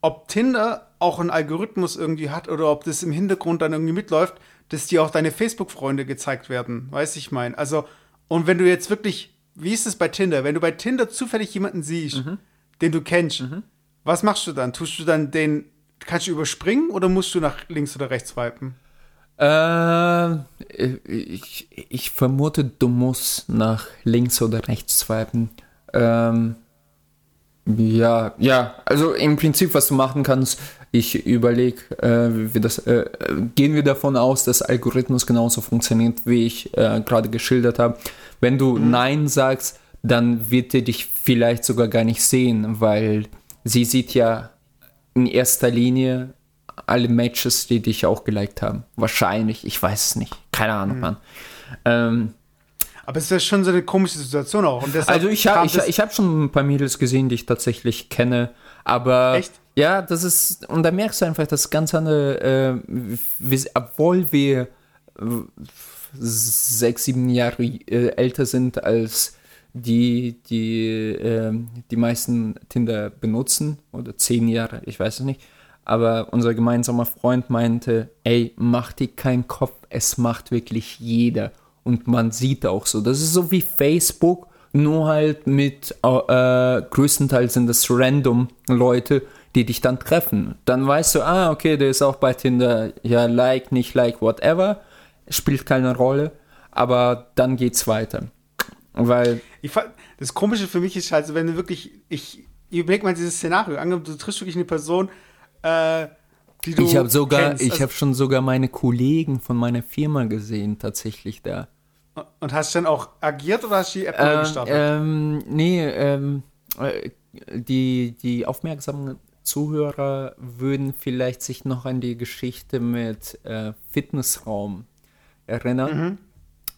ob Tinder auch einen Algorithmus irgendwie hat oder ob das im Hintergrund dann irgendwie mitläuft, dass dir auch deine Facebook-Freunde gezeigt werden. Weißt ich mein. Also, und wenn du jetzt wirklich, wie ist es bei Tinder? Wenn du bei Tinder zufällig jemanden siehst, den du kennst, was machst du dann? Tust du dann den, kannst du überspringen oder musst du nach links oder rechts swipen? Äh, ich, ich vermute, du musst nach links oder rechts swipen. Ähm, Ja, ja, also im Prinzip, was du machen kannst, ich überlege, äh, wie das, äh, gehen wir davon aus, dass Algorithmus genauso funktioniert, wie ich äh, gerade geschildert habe. Wenn du mhm. Nein sagst, dann wird er dich vielleicht sogar gar nicht sehen, weil sie sieht ja in erster Linie alle Matches, die dich auch geliked haben. Wahrscheinlich, ich weiß es nicht. Keine Ahnung, mhm. Mann. Ähm, aber es ist ja schon so eine komische Situation auch. also ich habe ich, ich hab schon ein paar Mädels gesehen, die ich tatsächlich kenne. Aber Echt? ja, das ist, und da merkst du einfach, dass ganz andere, äh, obwohl wir äh, sechs, sieben Jahre äh, älter sind als die, die äh, die meisten Tinder benutzen, oder zehn Jahre, ich weiß es nicht. Aber unser gemeinsamer Freund meinte, ey, mach dir keinen Kopf, es macht wirklich jeder. Und man sieht auch so, das ist so wie Facebook, nur halt mit, äh, größtenteils sind das random Leute, die dich dann treffen. Dann weißt du, ah, okay, der ist auch bei Tinder, ja, like, nicht like, whatever, spielt keine Rolle, aber dann geht's weiter. Weil. Ich, das Komische für mich ist halt, wenn du wirklich, ich, ich überleg mal dieses Szenario, angenommen, du triffst wirklich eine Person, äh, die du Ich habe sogar, kennst. ich also, habe schon sogar meine Kollegen von meiner Firma gesehen, tatsächlich da. Und hast du dann auch agiert oder hast du die App ähm, gestartet? Ähm, nee, ähm, äh, die, die aufmerksamen Zuhörer würden vielleicht sich noch an die Geschichte mit äh, Fitnessraum erinnern. Mhm.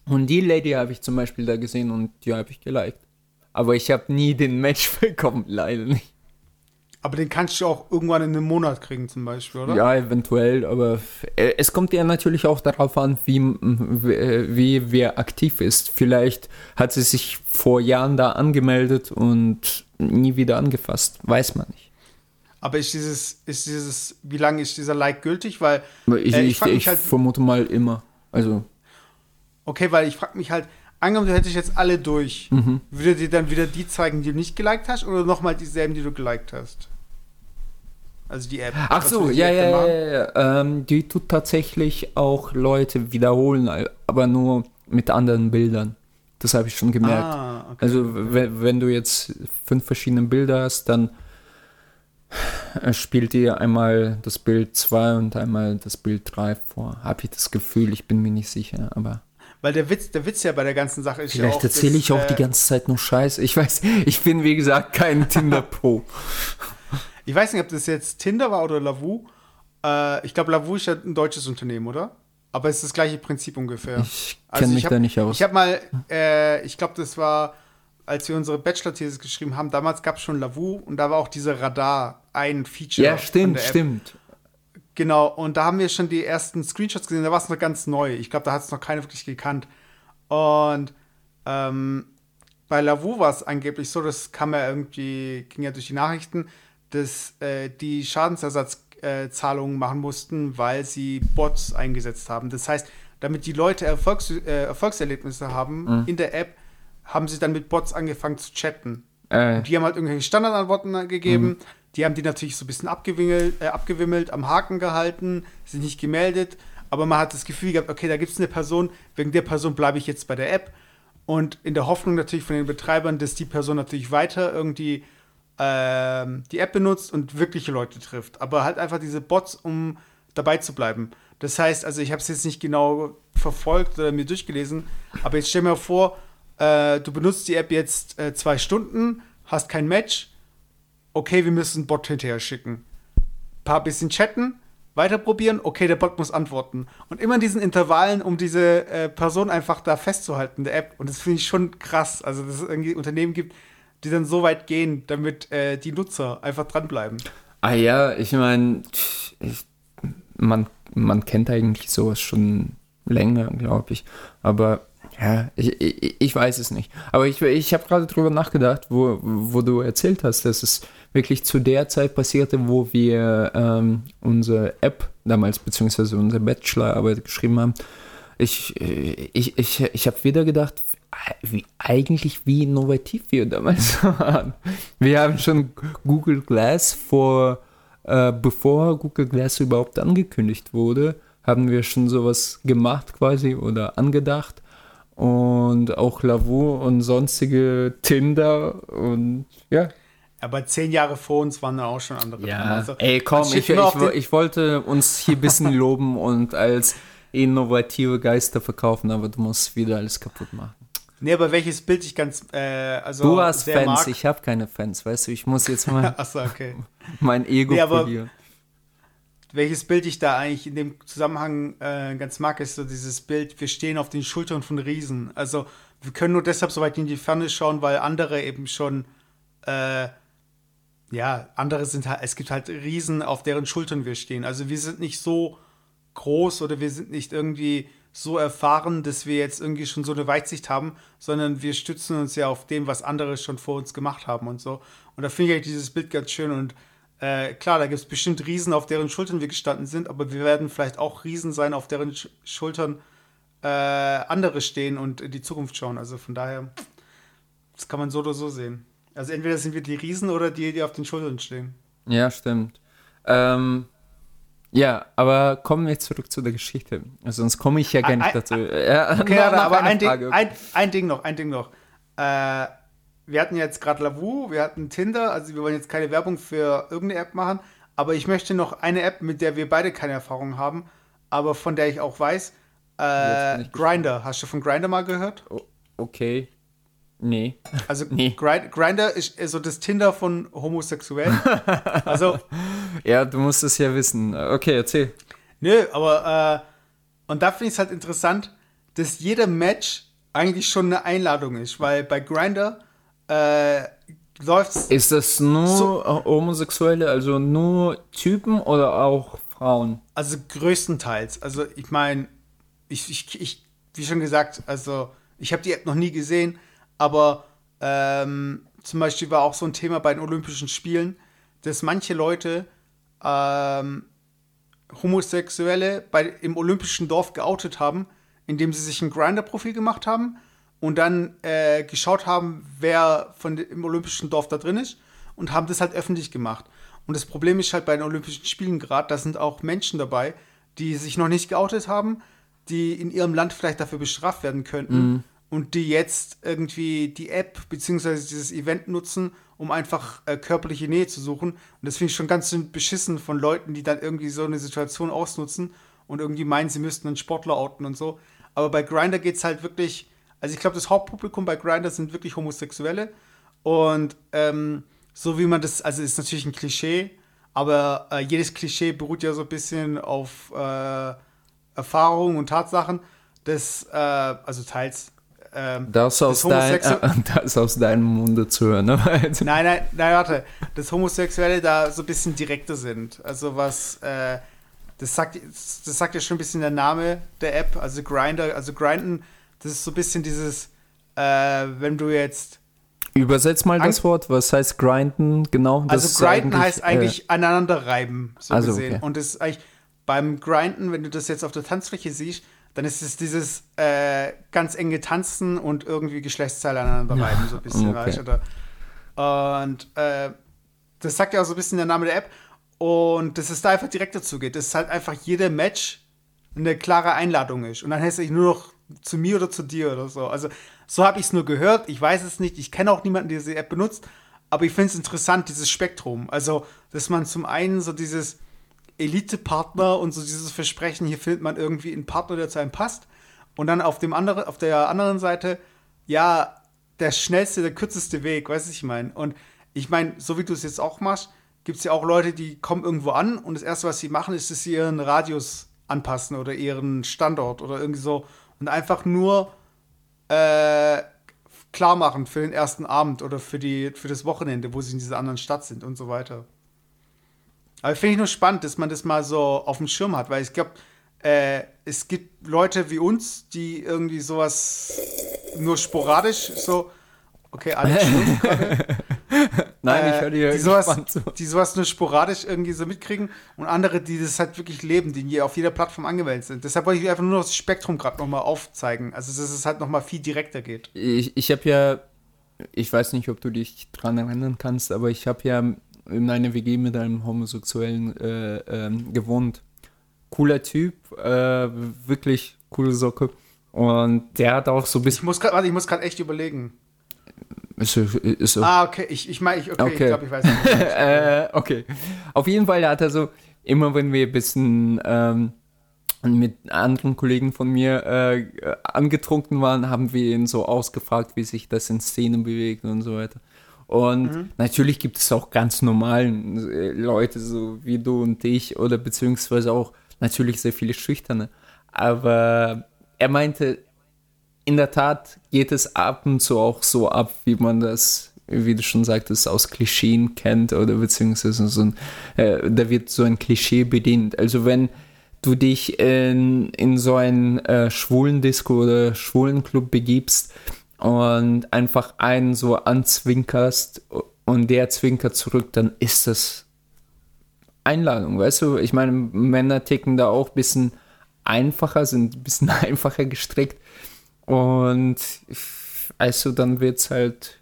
Und die Lady habe ich zum Beispiel da gesehen und die habe ich geliked. Aber ich habe nie den Match bekommen, leider nicht. Aber den kannst du auch irgendwann in einem Monat kriegen, zum Beispiel, oder? Ja, eventuell, aber äh, es kommt ja natürlich auch darauf an, wie, wie wer aktiv ist. Vielleicht hat sie sich vor Jahren da angemeldet und nie wieder angefasst. Weiß man nicht. Aber ist dieses, ist dieses, wie lange ist dieser Like gültig? Weil ich, äh, ich, ich, ich halt, vermute mal immer. Also. Okay, weil ich frage mich halt, angenommen, du hättest jetzt alle durch, mhm. würde dir dann wieder die zeigen, die du nicht geliked hast, oder nochmal dieselben, die du geliked hast? Also die App. Ach so, ja, ja, ja, ja, ähm, die tut tatsächlich auch Leute wiederholen, aber nur mit anderen Bildern. Das habe ich schon gemerkt. Ah, okay. Also wenn, wenn du jetzt fünf verschiedene Bilder hast, dann spielt dir einmal das Bild 2 und einmal das Bild 3 vor. Habe ich das Gefühl, ich bin mir nicht sicher, aber. Weil der Witz, der Witz ja bei der ganzen Sache ist Vielleicht ja erzähle ich auch äh, die ganze Zeit nur Scheiße. Ich weiß, ich bin wie gesagt kein Tinder-Pro. Ich weiß nicht, ob das jetzt Tinder war oder Lavu. Äh, ich glaube, Lavu ist ja ein deutsches Unternehmen, oder? Aber es ist das gleiche Prinzip ungefähr. Ich kenne also mich hab, da nicht aus. Ich habe mal, äh, ich glaube, das war, als wir unsere Bachelor-Thesis geschrieben haben, damals gab es schon Lavu und da war auch dieser Radar ein Feature. Ja, stimmt, stimmt. Genau, und da haben wir schon die ersten Screenshots gesehen, da war es noch ganz neu. Ich glaube, da hat es noch keiner wirklich gekannt. Und ähm, bei Lavu war es angeblich so, das kam ja irgendwie, ging ja durch die Nachrichten, dass äh, die Schadensersatzzahlungen äh, machen mussten, weil sie Bots eingesetzt haben. Das heißt, damit die Leute Erfolgs äh, Erfolgserlebnisse haben mhm. in der App, haben sie dann mit Bots angefangen zu chatten. Äh. Die haben halt irgendwelche Standardantworten gegeben. Mhm. Die haben die natürlich so ein bisschen abgewimmelt, äh, abgewimmelt, am Haken gehalten, sind nicht gemeldet. Aber man hat das Gefühl gehabt, okay, da gibt es eine Person, wegen der Person bleibe ich jetzt bei der App. Und in der Hoffnung natürlich von den Betreibern, dass die Person natürlich weiter irgendwie ähm, die App benutzt und wirkliche Leute trifft. Aber halt einfach diese Bots, um dabei zu bleiben. Das heißt, also ich habe es jetzt nicht genau verfolgt oder mir durchgelesen, aber jetzt stell mir vor, äh, du benutzt die App jetzt äh, zwei Stunden, hast kein Match, okay, wir müssen einen Bot hinterher schicken. Paar bisschen chatten, weiter probieren, okay, der Bot muss antworten. Und immer in diesen Intervallen, um diese äh, Person einfach da festzuhalten, der App. Und das finde ich schon krass. Also, dass es irgendwie Unternehmen gibt, die dann so weit gehen, damit äh, die Nutzer einfach dranbleiben. Ah ja, ich meine, man, man kennt eigentlich sowas schon länger, glaube ich. Aber ja, ich, ich, ich, weiß es nicht. Aber ich, ich habe gerade drüber nachgedacht, wo, wo du erzählt hast, dass es wirklich zu der Zeit passierte, wo wir ähm, unsere App damals, beziehungsweise unsere Bachelorarbeit geschrieben haben. Ich, ich, ich, ich habe wieder gedacht, wie, eigentlich wie innovativ wir damals waren. Wir haben schon Google Glass vor, äh, bevor Google Glass überhaupt angekündigt wurde, haben wir schon sowas gemacht quasi oder angedacht. Und auch Lavu und sonstige Tinder und ja. Aber zehn Jahre vor uns waren da auch schon andere. Ja. Also, ey, komm, ich, ich, ich wollte uns hier ein bisschen loben und als innovative Geister verkaufen, aber du musst wieder alles kaputt machen. Nee, aber welches Bild ich ganz, äh, also Du hast sehr Fans, mag. ich habe keine Fans, weißt du, ich muss jetzt mal Achso, okay. mein Ego Nee, aber- verlieren. Welches Bild ich da eigentlich in dem Zusammenhang äh, ganz mag, ist so dieses Bild, wir stehen auf den Schultern von Riesen. Also wir können nur deshalb so weit in die Ferne schauen, weil andere eben schon, äh, ja, andere sind halt, es gibt halt Riesen, auf deren Schultern wir stehen. Also wir sind nicht so groß oder wir sind nicht irgendwie so erfahren, dass wir jetzt irgendwie schon so eine Weitsicht haben, sondern wir stützen uns ja auf dem, was andere schon vor uns gemacht haben und so. Und da finde ich eigentlich dieses Bild ganz schön und äh, klar, da gibt es bestimmt Riesen, auf deren Schultern wir gestanden sind, aber wir werden vielleicht auch Riesen sein, auf deren Sch Schultern äh, andere stehen und in die Zukunft schauen. Also von daher, das kann man so oder so sehen. Also entweder sind wir die Riesen oder die, die auf den Schultern stehen. Ja, stimmt. Ähm, ja, aber kommen wir zurück zu der Geschichte. Also sonst komme ich ja gar nicht ein- dazu. Ja, Okay, aber, ein, Ding, ein, ein Ding noch, ein Ding noch. Äh, wir hatten jetzt gerade Lavu, wir hatten Tinder, also wir wollen jetzt keine Werbung für irgendeine App machen, aber ich möchte noch eine App, mit der wir beide keine Erfahrung haben, aber von der ich auch weiß, äh, Grinder. Hast du von Grinder mal gehört? O- okay. Nee. Also Nee. Grinder ist so das Tinder von Homosexuellen. also Ja, du musst es ja wissen. Okay, erzähl. Nö, aber äh, und da finde ich es halt interessant, dass jeder Match eigentlich schon eine Einladung ist, weil bei Grinder äh, läuft's. Ist das nur So- Homosexuelle, also nur Typen oder auch Frauen? Also größtenteils. Also ich meine, ich, ich, ich, wie schon gesagt, also ich habe die App noch nie gesehen, aber ähm, zum Beispiel war auch so ein Thema bei den Olympischen Spielen, dass manche Leute ähm, Homosexuelle bei, im olympischen Dorf geoutet haben, indem sie sich ein Grinder-Profil gemacht haben und dann äh, geschaut haben, wer von im olympischen Dorf da drin ist und haben das halt öffentlich gemacht. Und das Problem ist halt bei den Olympischen Spielen gerade, da sind auch Menschen dabei, die sich noch nicht geoutet haben, die in ihrem Land vielleicht dafür bestraft werden könnten und die jetzt irgendwie die App bzw. dieses Event nutzen, um einfach äh, körperliche Nähe zu suchen. Und das finde ich schon ganz schön beschissen von Leuten, die dann irgendwie so eine Situation ausnutzen und irgendwie meinen, sie müssten einen Sportler outen und so. Aber bei Grinder geht es halt wirklich, also ich glaube, das Hauptpublikum bei Grinder sind wirklich Homosexuelle. Und ähm, so wie man das, also ist natürlich ein Klischee, aber äh, jedes Klischee beruht ja so ein bisschen auf äh, Erfahrungen und Tatsachen, dass, äh, also teils. Ähm, Das aus, dein, das aus deinem Munde zu hören. Ne? Nein, nein, nein, warte. Dass Homosexuelle da so ein bisschen direkter sind. Also was, äh, das sagt, das sagt ja schon ein bisschen der Name der App, also Grinder, also Grinden, das ist so ein bisschen dieses, äh, wenn du jetzt, Übersetz mal das Wort. Was heißt grinden? Genau. also Grinden heißt äh, eigentlich aneinander reiben, so Also, gesehen. okay. Und das ist eigentlich beim Grinden, wenn du das jetzt auf der Tanzfläche siehst, dann ist es dieses äh, ganz enge Tanzen und irgendwie Geschlechtsteile aneinander reiben, so ein bisschen, okay. Oder? Und äh, das sagt ja auch so ein bisschen der Name der App. Und dass es da einfach direkt dazu geht. Dass halt einfach jeder Match eine klare Einladung ist. Und dann heißt es nur noch zu mir oder zu dir oder so. Also, so habe ich es nur gehört. Ich weiß es nicht. Ich kenne auch niemanden, der diese App benutzt. Aber ich finde es interessant, dieses Spektrum. Also, dass man zum einen so dieses Elite-Partner und so dieses Versprechen, hier findet man irgendwie einen Partner, der zu einem passt. Und dann auf, dem andere, auf der anderen Seite, ja, der schnellste, der kürzeste Weg, weißt du, ich meine? Und ich meine, so wie du es jetzt auch machst, gibt es ja auch Leute, die kommen irgendwo an und das Erste, was sie machen, ist, dass sie ihren Radius anpassen oder ihren Standort oder irgendwie so und einfach nur äh, klar machen für den ersten Abend oder für, die, für das Wochenende, wo sie in dieser anderen Stadt sind und so weiter. Aber finde ich nur spannend, dass man das mal so auf dem Schirm hat, weil ich glaube, äh, es gibt Leute wie uns, die irgendwie sowas nur sporadisch so. Okay, alles Nein, ich Äh, höre dir die sowas, zu. die sowas nur sporadisch irgendwie so mitkriegen und andere, die das halt wirklich leben, die auf jeder Plattform angemeldet sind. Deshalb wollte ich einfach nur das Spektrum gerade nochmal aufzeigen. Also, dass es halt nochmal viel direkter geht. Ich, ich habe ja, ich weiß nicht, ob du dich dran erinnern kannst, aber ich habe ja in einer WG mit einem Homosexuellen äh, ähm, gewohnt. Cooler Typ, äh, wirklich coole Socke. Und der hat auch so ein Ich bisschen. ich muss gerade echt überlegen. Ist, ist. Ah, okay, ich, ich meine, ich, okay, Okay. ich glaube, ich weiß nicht. äh, okay. Auf jeden Fall hat er so, immer wenn wir ein bisschen ähm, mit anderen Kollegen von mir äh, angetrunken waren, haben wir ihn so ausgefragt, wie sich das in Szenen bewegt und so weiter. Und natürlich gibt es auch ganz normalen äh, Leute, so wie du und ich, oder beziehungsweise auch natürlich sehr viele Schüchterne. Aber er meinte, in der Tat geht es ab und zu auch so ab, wie man das, wie du schon sagtest, aus Klischeen kennt oder beziehungsweise so ein, äh, da wird so ein Klischee bedient. Also wenn du dich in, in so einen äh, schwulen Disco oder schwulen Club begibst und einfach einen so anzwinkerst und der zwinkert zurück, dann ist das Einladung, weißt du? Ich meine, Männer ticken da auch ein bisschen einfacher, sind ein bisschen einfacher gestrickt. Und also dann wird's halt,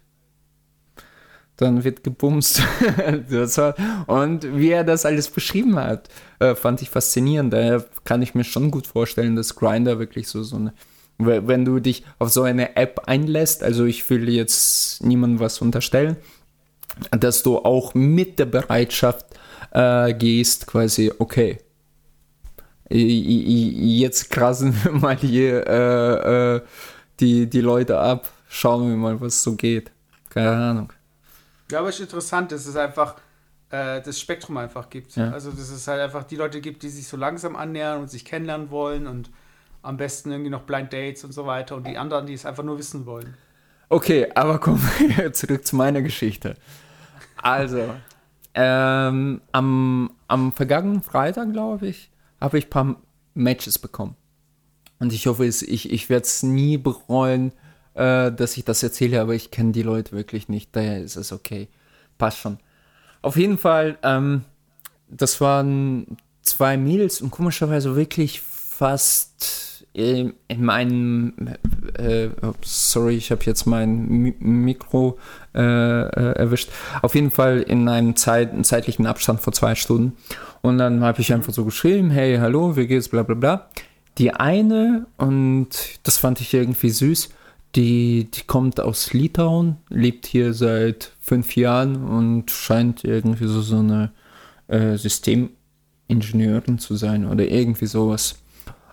dann wird gebumst. Und wie er das alles beschrieben hat, äh, fand ich faszinierend. Daher kann ich mir schon gut vorstellen, dass Grinder wirklich so, so eine, we- wenn du dich auf so eine App einlässt, also ich will jetzt niemandem was unterstellen, dass du auch mit der Bereitschaft äh, gehst, quasi, okay, jetzt krassen wir mal hier äh, äh, die, die Leute ab, schauen wir mal, was so geht. Keine Ahnung. Ja, aber es ist interessant, dass es einfach äh, das Spektrum einfach gibt. Ja. Also, dass es halt einfach die Leute gibt, die sich so langsam annähern und sich kennenlernen wollen und am besten irgendwie noch Blind Dates und so weiter und die anderen, die es einfach nur wissen wollen. Okay, aber kommen wir zurück zu meiner Geschichte. Also, ähm, am, am vergangenen Freitag, glaube ich, habe ich ein paar Matches bekommen. Und ich hoffe, ich, ich werde es nie bereuen, äh, dass ich das erzähle, aber ich kenne die Leute wirklich nicht, daher ist es okay. Passt schon. Auf jeden Fall, ähm, das waren zwei Mädels und komischerweise wirklich fast in, in meinem, äh, oh, sorry, ich habe jetzt mein Mi Mikro äh, äh, erwischt. Auf jeden Fall in einem, Zeit, einem zeitlichen Abstand vor zwei Stunden. Und dann habe ich einfach so geschrieben, hey, hallo, wie geht's, bla bla bla. Die eine, und das fand ich irgendwie süß, die, die kommt aus Litauen, lebt hier seit fünf Jahren und scheint irgendwie so, so eine äh, Systemingenieurin zu sein oder irgendwie sowas.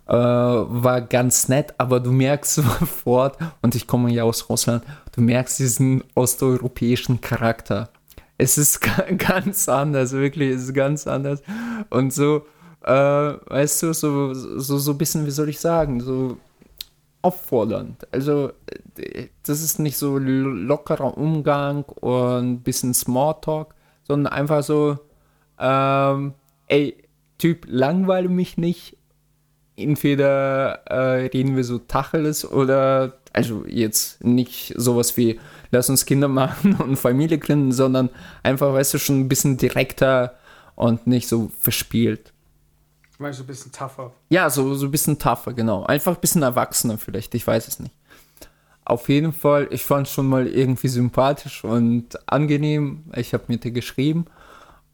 Äh, war ganz nett, aber du merkst sofort, und ich komme ja aus Russland, du merkst diesen osteuropäischen Charakter. Es ist ga- ganz anders, wirklich, es ist ganz anders. Und so, äh, weißt du, so, so, so ein bisschen, wie soll ich sagen, so auffordernd. Also, äh, das ist nicht so lo- lockerer Umgang und ein bisschen Smalltalk, sondern einfach so, ähm, ey, Typ, langweile mich nicht. Entweder äh, reden wir so Tacheles oder, also jetzt nicht sowas wie, lass uns Kinder machen und Familie gründen, sondern einfach, weißt du, schon ein bisschen direkter und nicht so verspielt. Ich meine, so ein bisschen tougher. Ja, so, so ein bisschen tougher, genau. Einfach ein bisschen erwachsener vielleicht, ich weiß es nicht. Auf jeden Fall, ich fand es schon mal irgendwie sympathisch und angenehm. Ich habe mit ihr geschrieben.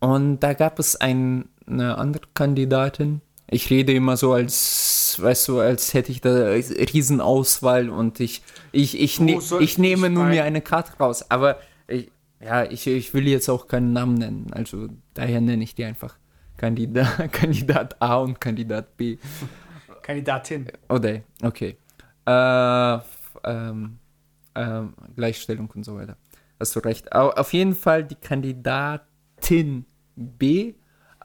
Und da gab es ein, eine andere Kandidatin. Ich rede immer so, als, weißt du, als hätte ich da Riesenauswahl und ich, ich, ich, ne, Oh, ich nehme ich nur mir eine Karte raus. Aber ich, ja, ich, ich will jetzt auch keinen Namen nennen. Also daher nenne ich die einfach Kandidat, Kandidat A und Kandidat B. Kandidatin. Oder, okay. Äh, ähm, ähm, Gleichstellung und so weiter. Hast du recht. Au- Auf jeden Fall die Kandidatin B.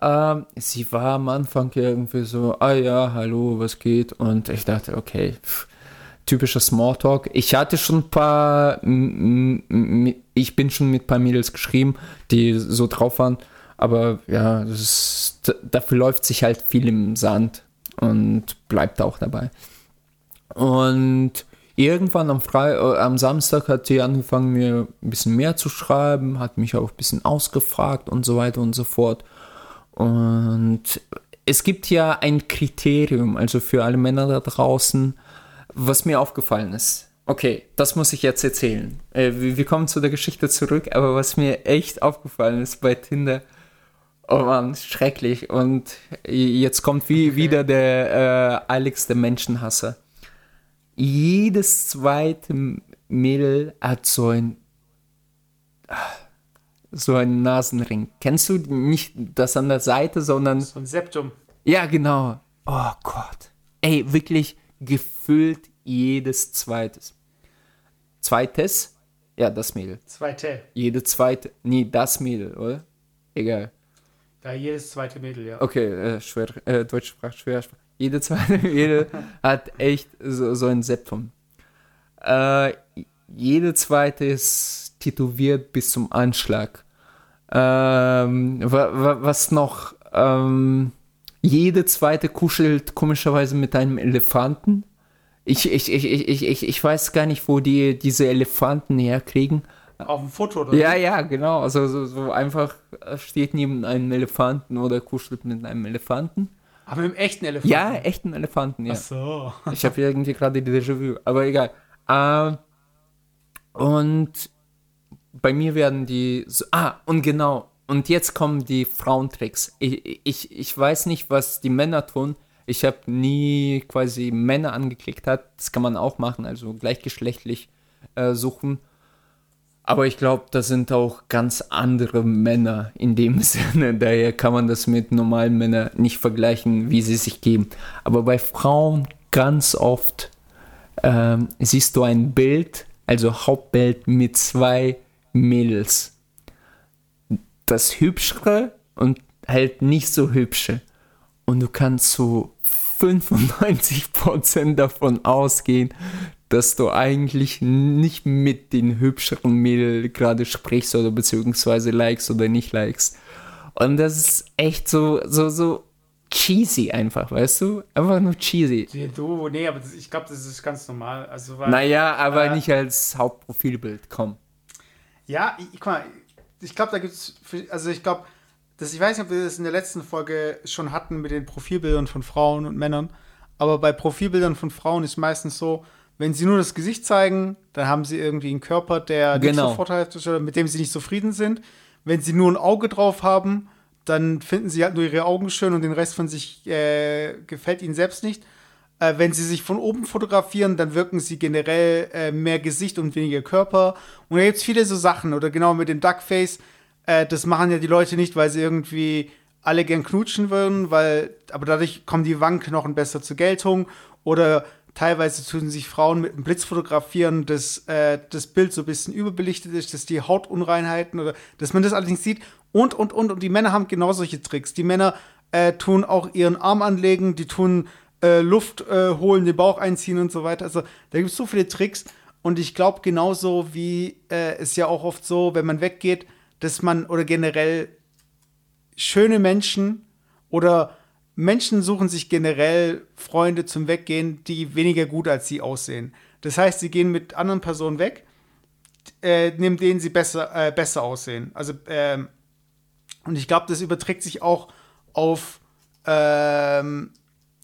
Ähm, sie war am Anfang irgendwie so, ah ja, hallo, was geht? Und ich dachte, okay, pff, typischer Smalltalk. Ich hatte schon ein paar, ich bin schon mit ein paar Mädels geschrieben, die so drauf waren. Aber ja, ist, dafür läuft sich halt viel im Sand und bleibt auch dabei. Und irgendwann am, Fre äh, am Samstag hat sie angefangen, mir ein bisschen mehr zu schreiben, hat mich auch ein bisschen ausgefragt und so weiter und so fort. Und es gibt ja ein Kriterium, also für alle Männer da draußen, was mir aufgefallen ist. Okay, das muss ich jetzt erzählen. Äh, wir, kommen zu der Geschichte zurück, aber was mir echt aufgefallen ist bei Tinder, oh Mann, schrecklich. Und jetzt kommt wie wieder der äh, Alex, der Menschenhasser. Jedes zweite Mädel hat so ein so ein Nasenring. Kennst du nicht das an der Seite, sondern. So ein Septum. Ja, genau. Oh Gott. Ey, wirklich gefüllt jedes zweites. Zweites? Ja, das Mädel. Zweite. Jede zweite. Nee, das Mädel, oder? Egal. Ja, jedes zweite Mädel, ja. Okay, äh, schwer, äh, deutsche Sprache, schwer. Jede zweite Mädel hat echt so, so ein Septum. Äh, jede zweite ist tätowiert bis zum Anschlag. Ähm, wa, wa, was noch? Ähm, jede zweite kuschelt komischerweise mit einem Elefanten. Ich, ich, ich, ich, ich, ich weiß gar nicht, wo die diese Elefanten herkriegen. Auf dem Foto, oder? Ja, ja, genau. Also so, so einfach steht neben einem Elefanten oder kuschelt mit einem Elefanten. Aber mit einem echten Elefanten? Ja, echten Elefanten, ja. Ach so. Ich habe irgendwie gerade die Déjà-vu, aber egal. Ähm, und bei mir werden die. So, ah, und genau. Und jetzt kommen die Frauentricks. Ich, ich, ich weiß nicht, was die Männer tun. Ich habe nie quasi Männer angeklickt hat. Das kann man auch machen, also gleichgeschlechtlich äh, suchen. Aber ich glaube, das sind auch ganz andere Männer in dem Sinne. Daher kann man das mit normalen Männern nicht vergleichen, wie sie sich geben. Aber bei Frauen ganz oft ähm, siehst du ein Bild, also Hauptbild mit zwei Mädels. Das hübschere und halt nicht so hübsche. Und du kannst so 95% davon ausgehen, dass du eigentlich nicht mit den hübscheren Mädel gerade sprichst oder beziehungsweise likes oder nicht likes. Und das ist echt so, so, so cheesy einfach, weißt du? Einfach nur cheesy. Du, nee, aber das, ich glaube, das ist ganz normal. Also, weil, Naja, aber äh, nicht als Hauptprofilbild, komm. Ja, ich, guck mal, ich glaube, da gibt es, also ich glaube, das, ich weiß nicht, ob wir das in der letzten Folge schon hatten mit den Profilbildern von Frauen und Männern, aber bei Profilbildern von Frauen ist meistens so, wenn sie nur das Gesicht zeigen, dann haben sie irgendwie einen Körper, der nicht Genau. so vorteilhaft ist oder mit dem sie nicht zufrieden sind. Wenn sie nur ein Auge drauf haben, dann finden sie halt nur ihre Augen schön und den Rest von sich äh, gefällt ihnen selbst nicht. Äh, wenn sie sich von oben fotografieren, dann wirken sie generell äh, mehr Gesicht und weniger Körper. Und da gibt es viele so Sachen. Oder genau mit dem Duckface. Äh, das machen ja die Leute nicht, weil sie irgendwie alle gern knutschen würden, weil, aber dadurch kommen die Wangenknochen besser zur Geltung. Oder teilweise tun sich Frauen mit einem Blitz fotografieren, dass äh, das Bild so ein bisschen überbelichtet ist, dass die Hautunreinheiten oder dass man das allerdings sieht. Und, und, und. Und die Männer haben genau solche Tricks. Die Männer äh, tun auch ihren Arm anlegen, die tun äh, Luft äh, holen, den Bauch einziehen und so weiter. Also da gibt es so viele Tricks. Und ich glaube genauso wie äh, es ja auch oft so, wenn man weggeht, dass man oder generell schöne Menschen oder Menschen suchen sich generell Freunde zum Weggehen, die weniger gut als sie aussehen. Das heißt, sie gehen mit anderen Personen weg, äh, neben denen sie besser, äh, besser aussehen. Also, ähm, und ich glaube, das überträgt sich auch auf ähm,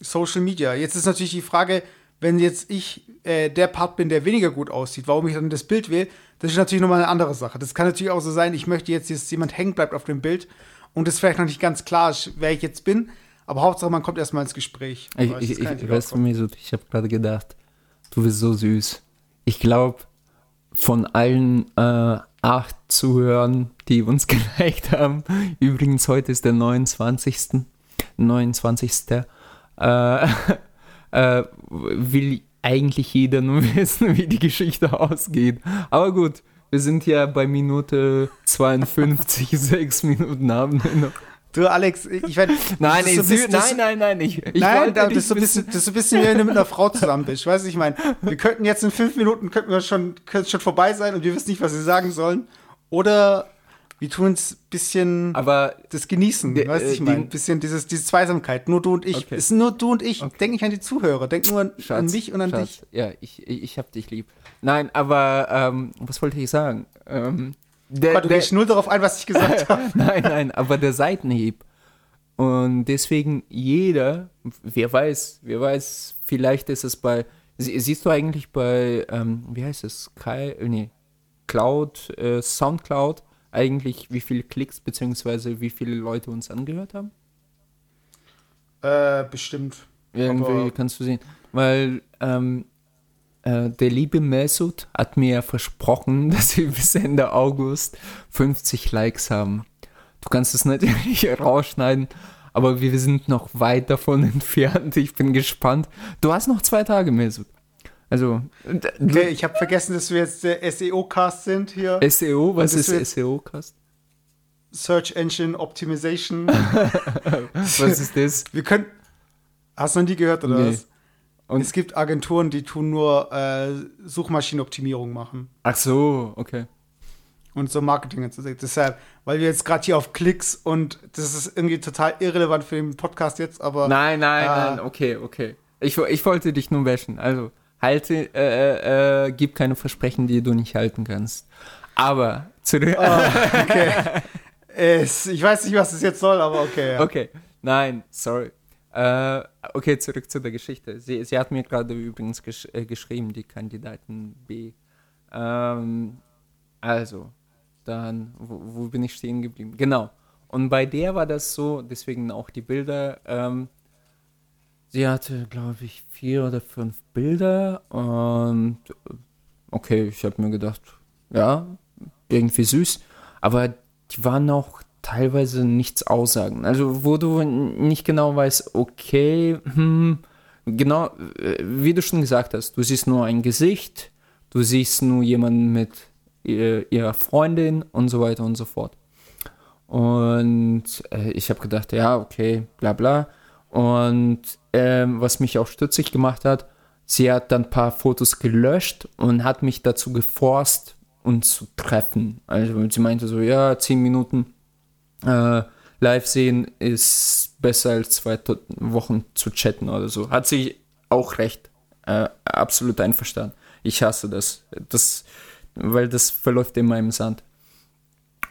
Social Media. Jetzt ist natürlich die Frage, wenn jetzt ich äh, der Part bin, der weniger gut aussieht, warum ich dann das Bild wähle, das ist natürlich nochmal eine andere Sache. Das kann natürlich auch so sein, ich möchte jetzt, dass jemand hängen bleibt auf dem Bild und es vielleicht noch nicht ganz klar ist, wer ich jetzt bin, aber Hauptsache, man kommt erstmal ins Gespräch. Ich, ich, ich, weißt auch du, mir so, ich habe gerade gedacht, du bist so süß. Ich glaube, von allen äh, acht Zuhörern, die uns geliked haben, übrigens heute ist der 29. 29. Äh, äh, will eigentlich jeder nur wissen, wie die Geschichte ausgeht. Aber gut, wir sind ja bei Minute 52, sechs Minuten haben wir noch. Du, Alex, ich werde. Nein, so bisschen- nein, nein, nein, ich, ich Nein, wollte da, das ist so ein bisschen, das ist so ein bisschen, wie wenn du mit einer Frau zusammen bist. Weißt du, ich meine, wir könnten jetzt in fünf Minuten könnten wir schon, könnte schon vorbei sein und wir wissen nicht, was wir sagen sollen. Oder wir tun es ein bisschen Aber das Genießen. Der- weißt du, ich äh, meine, die- ein bisschen dieses, diese Zweisamkeit. Nur du und ich. Okay. Es sind nur du und ich. Denk nicht an die Zuhörer. Denk nur an, an Schatz, mich und an Schatz, dich. Ja, ich, ich, ich hab dich lieb. Nein, aber ähm, was wollte ich sagen? Ähm, der, Gott, du der, gehst null darauf ein, was ich gesagt habe. nein, nein, aber der Seitenhieb. Und deswegen jeder, wer weiß, wer weiß, vielleicht ist es bei, sie- siehst du eigentlich bei, ähm, wie heißt es, Kai, äh, nee, Cloud, äh, Soundcloud, eigentlich wie viele Klicks beziehungsweise wie viele Leute uns angehört haben? Äh, bestimmt. Irgendwie Aber- kannst du sehen. Weil ähm, äh, der liebe Mesut hat mir versprochen, dass wir bis Ende August 50 Likes haben. Du kannst es natürlich rausschneiden, aber wir sind noch weit davon entfernt. Ich bin gespannt. Du hast noch zwei Tage, Mesut. Also, okay, ich habe vergessen, dass wir jetzt der SEO-Cast sind hier. SEO? Was ist SEO-Cast? Search Engine Optimization. was ist das? Wir können. Hast du noch nie gehört, oder nee. was? Und es gibt Agenturen, die tun nur äh, Suchmaschinenoptimierung machen. Ach so, okay. Und so Marketing und so. Deshalb, weil wir jetzt gerade hier auf Klicks und das ist irgendwie total irrelevant für den Podcast jetzt, aber. Nein, nein, äh, nein, okay, okay. Ich, ich wollte dich nur wäschen. Also, halte, äh, äh, gib keine Versprechen, die du nicht halten kannst. Aber zurück. Oh, okay. es, ich weiß nicht, was das jetzt soll, aber okay. Ja. Okay, nein, sorry. Äh, okay, zurück zu der Geschichte. Sie, sie hat mir gerade übrigens gesch äh, geschrieben, die Kandidaten B. Ähm, also, dann, wo, wo, bin ich stehen geblieben? Genau. Und bei der war das so, deswegen auch die Bilder. Ähm, sie hatte, glaube ich, vier oder fünf Bilder. Und okay, ich habe mir gedacht, ja, irgendwie süß. Aber die waren auch teilweise nichts aussagen. Also wo du nicht genau weißt, okay, hm, genau, äh, wie du schon gesagt hast, du siehst nur ein Gesicht, du siehst nur jemanden mit ihrer Freundin und so weiter und so fort. Und äh, ich habe gedacht, ja, okay, bla bla. Und ähm, was mich auch stützig gemacht hat, sie hat dann ein paar Fotos gelöscht und hat mich dazu geforst, uns zu treffen. Also sie meinte so, ja, zehn Minuten äh, live sehen ist besser als zwei Wochen zu chatten oder so. Hat sie auch recht. Äh, absolut einverstanden. Ich hasse das. das. Weil das verläuft immer im Sand.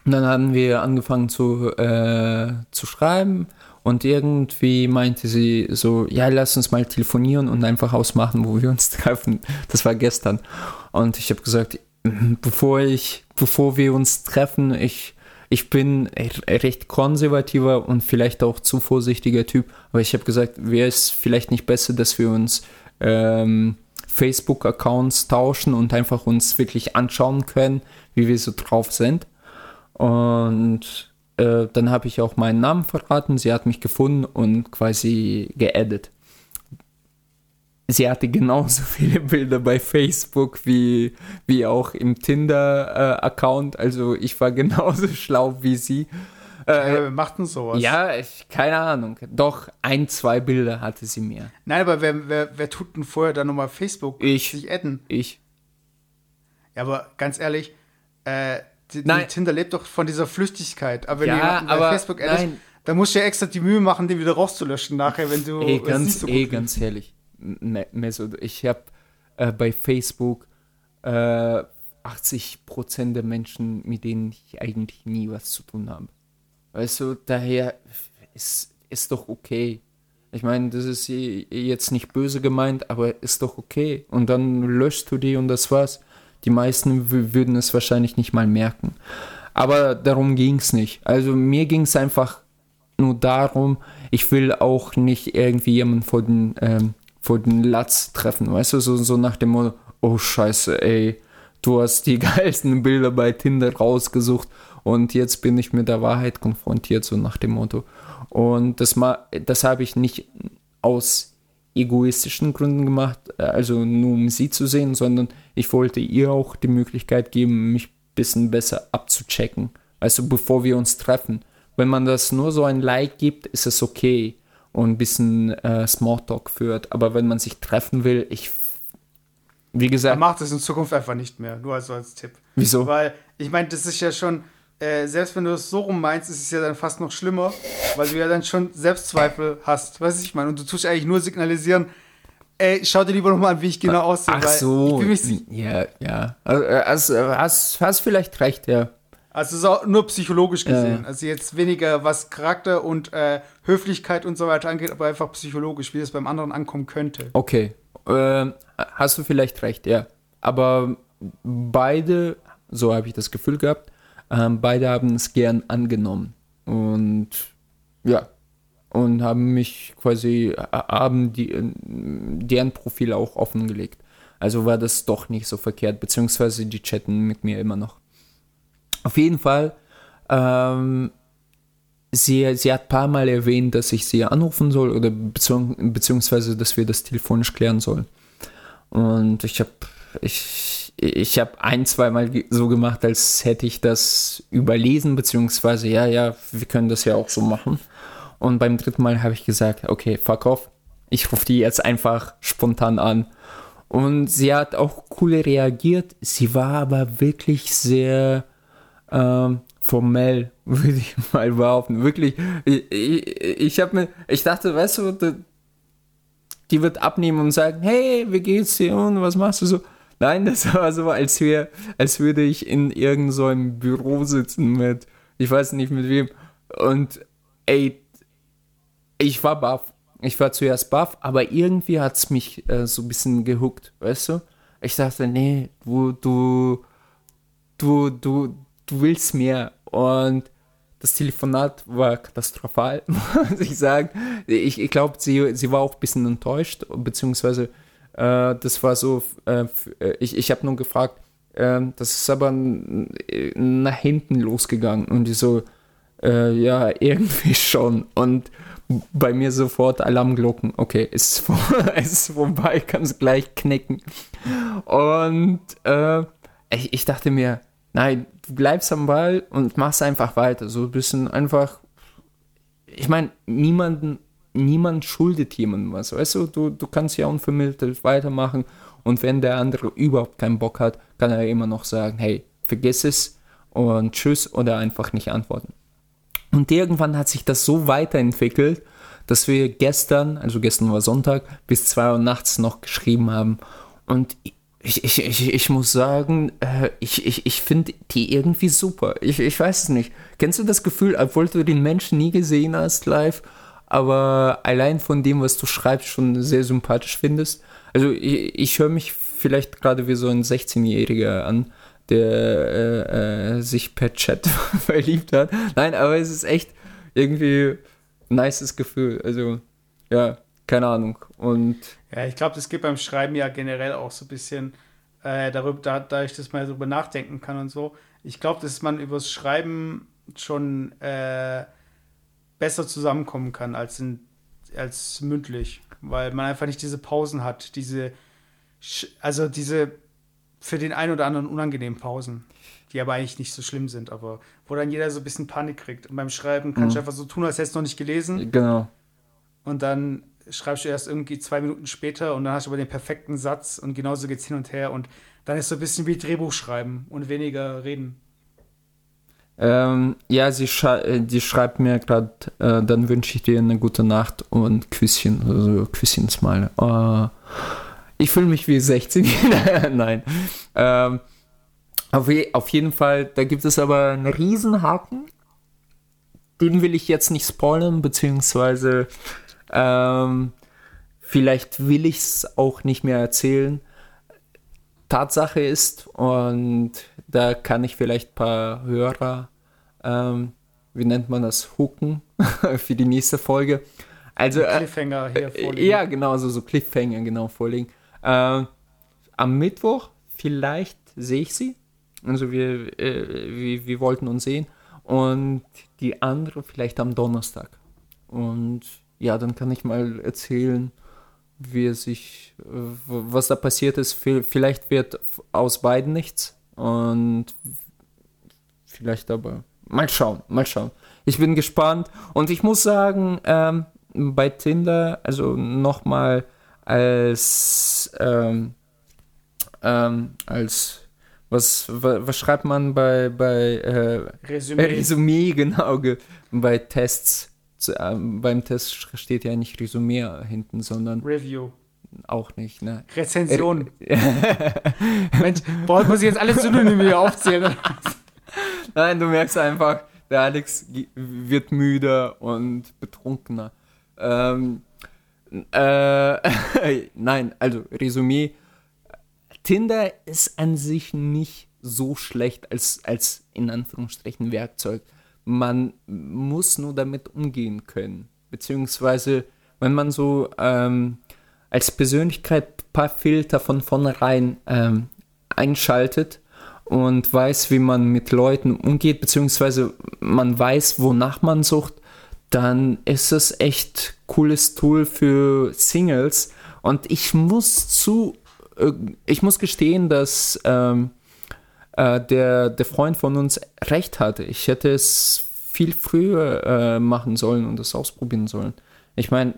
Und dann haben wir angefangen zu, äh, zu schreiben und irgendwie meinte sie so, ja, lass uns mal telefonieren und einfach ausmachen, wo wir uns treffen. Das war gestern. Und ich habe gesagt, bevor ich, bevor wir uns treffen, ich ich bin recht konservativer und vielleicht auch zu vorsichtiger Typ, aber ich habe gesagt, wäre es vielleicht nicht besser, dass wir uns ähm, Facebook-Accounts tauschen und einfach uns wirklich anschauen können, wie wir so drauf sind. Und äh, dann habe ich auch meinen Namen verraten, sie hat mich gefunden und quasi geaddet sie hatte genauso viele Bilder bei Facebook wie, wie auch im Tinder-Account. Äh, also ich war genauso schlau wie sie. Äh, ja, macht denn sowas? Ja, ich, keine Ahnung. Doch, ein, zwei Bilder hatte sie mir. Nein, aber wer, wer, wer tut denn vorher dann nochmal Facebook ich, sich adden? Ich. Ja, aber ganz ehrlich, äh, die, nein. Tinder lebt doch von dieser Flüchtigkeit. Aber wenn ja, du aber Facebook addest, dann musst du ja extra die Mühe machen, den wieder rauszulöschen nachher, wenn du ey, ganz, so ey, ganz ehrlich Messe. Ich habe äh, bei Facebook äh, 80% der Menschen, mit denen ich eigentlich nie was zu tun habe. Weißt du, daher ist, ist doch okay. Ich meine, das ist jetzt nicht böse gemeint, aber ist doch okay. Und dann löschst du die und das war's. Die meisten würden es wahrscheinlich nicht mal merken. Aber darum ging es nicht. Also mir ging es einfach nur darum, ich will auch nicht irgendwie jemanden vor den ähm, vor den Latz treffen, weißt du, so, so nach dem Motto, oh scheiße, ey, du hast die geilsten Bilder bei Tinder rausgesucht und jetzt bin ich mit der Wahrheit konfrontiert, so nach dem Motto. Und das, das habe ich nicht aus egoistischen Gründen gemacht, also nur um sie zu sehen, sondern ich wollte ihr auch die Möglichkeit geben, mich ein bisschen besser abzuchecken. Also bevor wir uns treffen. Wenn man das nur so ein Like gibt, ist es okay und ein bisschen äh, Smalltalk führt. Aber wenn man sich treffen will, ich, wie gesagt. Man macht es in Zukunft einfach nicht mehr, nur als, als Tipp. Wieso? Weil, ich meine, das ist ja schon, äh, selbst wenn du es so rum meinst, ist es ja dann fast noch schlimmer, weil du ja dann schon Selbstzweifel hast. Weißt du, ich meine, und du tust eigentlich nur signalisieren, ey, schau dir lieber nochmal an, wie ich genau aussehe. Ach so. ja, ja. Also, hast, hast vielleicht recht, ja. Also ist auch nur psychologisch gesehen. Ja. Also jetzt weniger was Charakter und äh, Höflichkeit und so weiter angeht, aber einfach psychologisch, wie das beim anderen ankommen könnte. Okay. Äh, hast du vielleicht recht, ja. Aber beide, so habe ich das Gefühl gehabt, äh, beide haben es gern angenommen. Und ja. Und haben mich quasi, haben die, deren Profile auch offengelegt. Also war das doch nicht so verkehrt, beziehungsweise die chatten mit mir immer noch. Auf jeden Fall, ähm, sie, sie hat ein paar Mal erwähnt, dass ich sie anrufen soll oder beziehungs beziehungsweise, dass wir das telefonisch klären sollen. Und ich habe ich, ich hab ein, zwei Mal so gemacht, als hätte ich das überlesen, beziehungsweise, ja, ja, wir können das ja auch so machen. Und beim dritten Mal habe ich gesagt, okay, fuck off. Ich rufe die jetzt einfach spontan an. Und sie hat auch cool reagiert. Sie war aber wirklich sehr ähm, formell, würde ich mal behaupten. Wirklich, ich, ich, ich habe mir, ich dachte, weißt du, die wird abnehmen und sagen, hey, wie geht's dir und was machst du so? Nein, das war so, als, wär, als würde ich in irgendeinem so Büro sitzen mit, ich weiß nicht mit wem. Und ey, ich war baff. Ich war zuerst baff, aber irgendwie hat es mich äh, so ein bisschen gehuckt, weißt du? Ich dachte, nee, du, du, du, du, du willst mehr. Und das Telefonat war katastrophal, muss ich sagen. Ich, ich glaube, sie, sie war auch ein bisschen enttäuscht, beziehungsweise äh, das war so, äh, äh ich, ich habe nur gefragt, äh, das ist aber nach hinten losgegangen und die so, äh, ja, irgendwie schon. Und bei mir sofort Alarmglocken. Okay, ist, vor, ist vorbei, kann es gleich knicken. Und äh, ich, ich dachte mir, nein, du bleibst am Ball und machst einfach weiter. So ein bisschen einfach. Ich meine, niemanden, niemand schuldet jemandem was. Weißt du, du, du kannst ja unvermittelt weitermachen. Und wenn der andere überhaupt keinen Bock hat, kann er immer noch sagen, hey, vergiss es und tschüss oder einfach nicht antworten. Und irgendwann hat sich das so weiterentwickelt, dass wir gestern, also gestern war Sonntag, bis 2 Uhr nachts noch geschrieben haben. Und ich, ich, ich, ich muss sagen, äh, ich, ich, ich finde die irgendwie super. Ich, ich weiß es nicht. Kennst du das Gefühl, obwohl du den Menschen nie gesehen hast live, aber allein von dem, was du schreibst, schon sehr sympathisch findest? Also ich, ich höre mich vielleicht gerade wie so ein 16-Jähriger an, der äh, äh, sich per Chat verliebt hat. Nein, aber es ist echt irgendwie ein nices Gefühl. Also, ja, keine Ahnung. Und ja, ich glaube, das geht beim Schreiben ja generell auch so ein bisschen äh, darüber, da, da ich das mal darüber nachdenken kann und so. Ich glaube, dass man übers Schreiben schon äh, besser zusammenkommen kann als, in, als mündlich, weil man einfach nicht diese Pausen hat, diese, also diese für den einen oder anderen unangenehmen Pausen, die aber eigentlich nicht so schlimm sind, aber wo dann jeder so ein bisschen Panik kriegt. Und beim Schreiben kannst mhm. du einfach so tun, als hättest du noch nicht gelesen. Genau. Und dann schreibst du erst irgendwie zwei Minuten später und dann hast du aber den perfekten Satz und genauso geht es hin und her und dann ist so ein bisschen wie Drehbuch schreiben und weniger reden. Ähm, ja, sie schrei die schreibt mir gerade, äh, dann wünsche ich dir eine gute Nacht und Küsschen, also Küsschens mal. Uh, ich fühle mich wie 16. Nein. Ähm, auf, auf jeden Fall, da gibt es aber einen Riesenhaken. Den will ich jetzt nicht spoilern, beziehungsweise ähm, vielleicht will ich es auch nicht mehr erzählen. Tatsache ist, und da kann ich vielleicht ein paar Hörer, ähm, wie nennt man das, hooken für die nächste Folge. Also, äh, Cliffhanger hier vorlegen. Ja, genau, so, so Cliffhanger genau vorlegen. Äh, am Mittwoch vielleicht sehe ich sie. Also wir, äh, wir, wir wollten uns sehen. Und die andere vielleicht am Donnerstag. Und ja, dann kann ich mal erzählen, wie es sich, äh, was da passiert ist. Vielleicht wird aus beiden nichts. Und vielleicht aber. Mal schauen, mal schauen. Ich bin gespannt. Und ich muss sagen, ähm, bei Tinder, also nochmal als, ähm, ähm, als was, was, was, schreibt man bei, bei äh, Resümee. Resümee, genau, bei Tests. Äh, beim Test steht ja nicht Resümee hinten, sondern Review. Auch nicht, ne? Rezension. Mensch, braucht man sich jetzt alle Synonyme hier aufzählen? Nein, du merkst einfach, der Alex wird müder und betrunkener. Ähm, äh, nein, also Resümee. Tinder ist an sich nicht so schlecht als, als in Anführungsstrichen Werkzeug. Man muss nur damit umgehen können. Beziehungsweise, wenn man so, ähm, als Persönlichkeit ein paar Filter von vornherein ähm, einschaltet und weiß, wie man mit Leuten umgeht, beziehungsweise man weiß, wonach man sucht, dann ist es echt cooles Tool für Singles. Und ich muss zu, äh, ich muss gestehen, dass ähm, äh, der, der Freund von uns recht hatte. Ich hätte es viel früher äh, machen sollen und es ausprobieren sollen. Ich meine,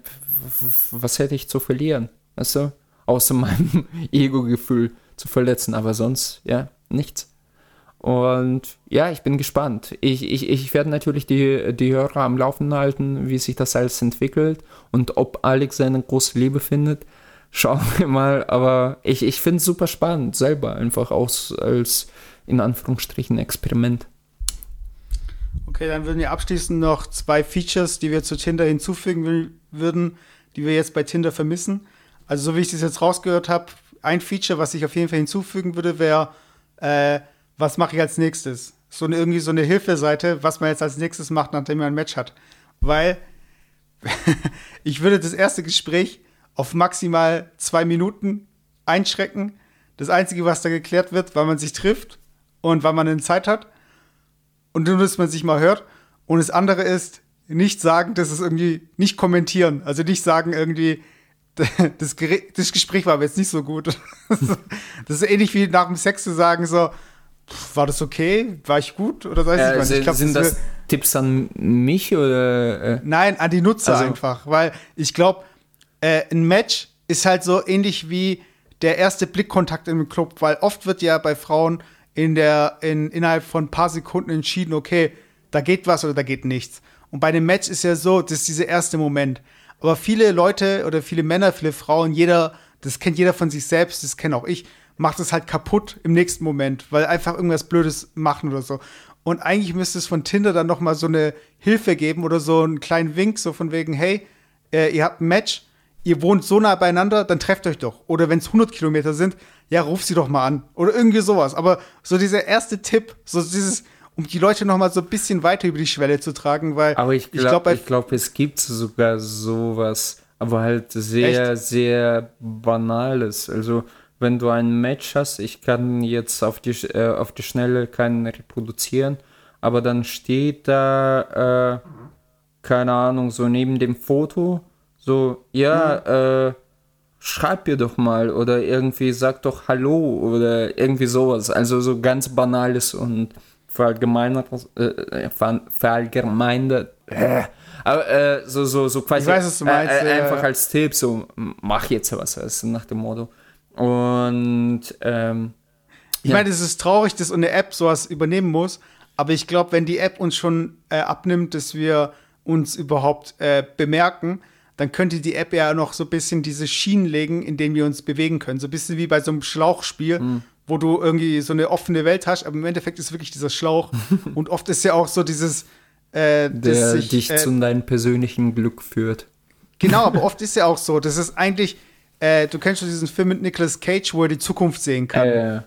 was hätte ich zu verlieren? Du? Außer meinem Ego-Gefühl zu verletzen, aber sonst, ja, nichts. Und ja, ich bin gespannt. Ich, ich, ich werde natürlich die, die Hörer am Laufen halten, wie sich das alles entwickelt und ob Alex seine große Liebe findet. Schauen wir mal, aber ich, ich finde es super spannend, selber einfach aus, als in Anführungsstrichen Experiment. Okay, dann würden wir abschließend noch zwei Features, die wir zu Tinder hinzufügen würden, die wir jetzt bei Tinder vermissen. Also, so wie ich das jetzt rausgehört habe, ein Feature, was ich auf jeden Fall hinzufügen würde, wäre, äh, was mache ich als nächstes? So eine, irgendwie so eine Hilfeseite, was man jetzt als nächstes macht, nachdem man ein Match hat. Weil ich würde das erste Gespräch auf maximal zwei Minuten einschrecken. Das Einzige, was da geklärt wird, weil man sich trifft und weil man eine Zeit hat und nur, dass man sich mal hört. Und das andere ist, nicht sagen, dass es irgendwie nicht kommentieren. Also nicht sagen irgendwie, das, das Gespräch war aber jetzt nicht so gut. das ist ähnlich wie nach dem Sex zu sagen, so, war das okay? War ich gut? Oder weiß äh, ich nicht. Ich glaub, sind das, das Tipps an mich oder? Äh? Nein, an die Nutzer also. einfach. Weil ich glaube, äh, ein Match ist halt so ähnlich wie der erste Blickkontakt im Club, weil oft wird ja bei Frauen in der, in, innerhalb von ein paar Sekunden entschieden, okay, da geht was oder da geht nichts. Und bei dem Match ist ja so, das ist dieser erste Moment. Aber viele Leute oder viele Männer, viele Frauen, jeder, das kennt jeder von sich selbst, das kenne auch ich, macht es halt kaputt im nächsten Moment, weil einfach irgendwas Blödes machen oder so. Und eigentlich müsste es von Tinder dann noch mal so eine Hilfe geben oder so einen kleinen Wink, so von wegen, hey, äh, ihr habt ein Match, ihr wohnt so nah beieinander, dann trefft euch doch. Oder wenn es 100 Kilometer sind, ja, ruf sie doch mal an. Oder irgendwie sowas. Aber so dieser erste Tipp, so dieses, um die Leute noch mal so ein bisschen weiter über die Schwelle zu tragen, weil aber ich glaube, ich glaube, glaub, es gibt sogar sowas, aber halt sehr, Echt? sehr banales. Also wenn du ein Match hast, ich kann jetzt auf die, äh, auf die Schnelle keinen reproduzieren, aber dann steht da, äh, keine Ahnung, so neben dem Foto, so, ja, mhm. äh, schreib mir doch mal oder irgendwie sag doch Hallo oder irgendwie sowas. Also so ganz banales und verallgemeinert, äh, verallgemeinert, äh, aber äh, so, so, so quasi ich weiß, was du meinst, äh, einfach als Tipp, so mach jetzt was, also nach dem Motto. Und ähm, ich ja. meine, es ist traurig, dass eine App sowas übernehmen muss, aber ich glaube, wenn die App uns schon äh, abnimmt, dass wir uns überhaupt äh, bemerken, dann könnte die App ja noch so ein bisschen diese Schienen legen, in denen wir uns bewegen können. So ein bisschen wie bei so einem Schlauchspiel, mhm. wo du irgendwie so eine offene Welt hast, aber im Endeffekt ist wirklich dieser Schlauch. Und oft ist ja auch so dieses, äh, der sich, dich äh, zu deinem persönlichen Glück führt. Genau, aber oft ist ja auch so, das ist eigentlich äh, du kennst schon diesen Film mit Nicolas Cage, wo er die Zukunft sehen kann. Äh,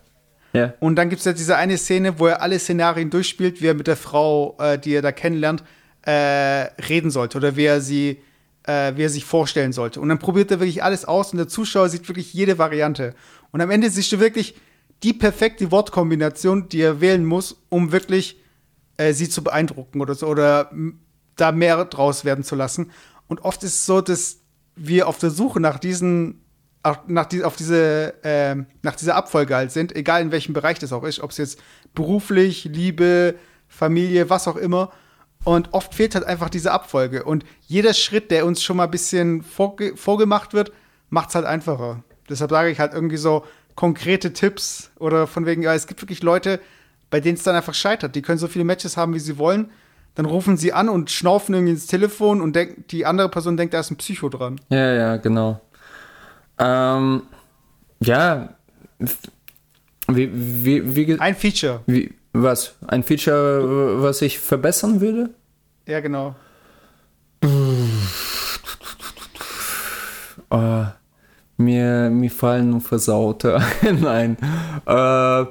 ja. Und dann gibt es ja diese eine Szene, wo er alle Szenarien durchspielt, wie er mit der Frau, äh, die er da kennenlernt, äh, reden sollte oder wie er sie, äh, wie er sich vorstellen sollte. Und dann probiert er wirklich alles aus und der Zuschauer sieht wirklich jede Variante. Und am Ende siehst du wirklich die perfekte Wortkombination, die er wählen muss, um wirklich äh, sie zu beeindrucken oder so oder da mehr draus werden zu lassen. Und oft ist es so, dass wir auf der Suche nach diesen nach, die, auf diese, äh, nach dieser Abfolge halt sind, egal in welchem Bereich das auch ist, ob es jetzt beruflich, Liebe, Familie, was auch immer. Und oft fehlt halt einfach diese Abfolge. Und jeder Schritt, der uns schon mal ein bisschen vorge vorgemacht wird, macht es halt einfacher. Deshalb sage ich halt irgendwie so konkrete Tipps oder von wegen, ja, es gibt wirklich Leute, bei denen es dann einfach scheitert. Die können so viele Matches haben, wie sie wollen dann rufen sie an und schnaufen irgendwie ins Telefon und denk, die andere Person denkt, da ist ein Psycho dran. Ja, ja, genau. Ähm, ja, wie, wie, wie, ein Feature. Wie, was? Ein Feature, was ich verbessern würde? Ja, genau. Uh, mir, mir fallen nur Versaute. Nein. Uh,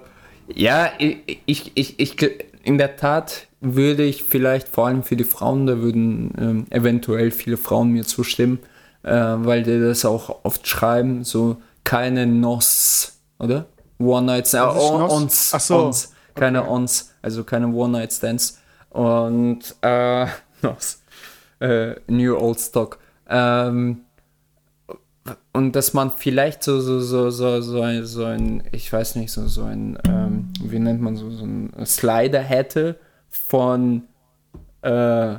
ja, ich, ich, ich, in der Tat würde ich vielleicht vor allem für die Frauen, da würden ähm, eventuell viele Frauen mir zustimmen, äh, weil die das auch oft schreiben, so keine Nos, oder? One Night Stands, Was ist äh? Ons, Ach so. Ons, keine Ons, also keine One Night Stands und äh, äh, New Old Stock. Ähm, und dass man vielleicht so, so, so, so, so, ein, so ein, ich weiß nicht, so, so ein, ähm, wie nennt man so, so ein Slider hätte von äh,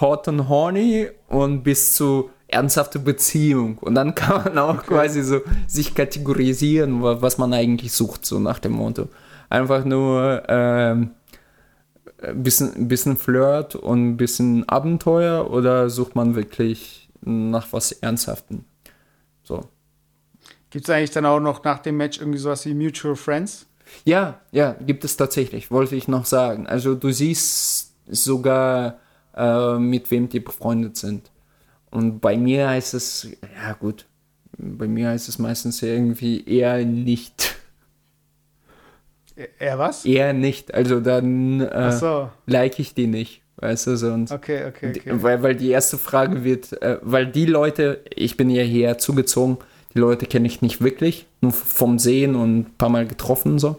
Hot and Horny und bis zu ernsthafte Beziehung. Und dann kann man auch quasi so sich kategorisieren, wa- was man eigentlich sucht, so nach dem Motto. Einfach nur ähm, ein bisschen, ein bisschen Flirt und ein bisschen Abenteuer oder sucht man wirklich nach was Ernsthaftem? So. Gibt es eigentlich dann auch noch nach dem Match irgendwie sowas wie Mutual Friends? Ja, ja, gibt es tatsächlich, wollte ich noch sagen. Also du siehst sogar, äh, mit wem die befreundet sind. Und bei mir heißt es, ja gut, bei mir heißt es meistens irgendwie eher nicht. Er, er was? Eher nicht. Also dann äh, so. like ich die nicht. Weißt du, sonst. Okay, okay, okay. Weil, weil die erste Frage wird, äh, weil die Leute, ich bin ja hierher zugezogen, die Leute kenne ich nicht wirklich, nur vom Sehen und ein paar Mal getroffen und so.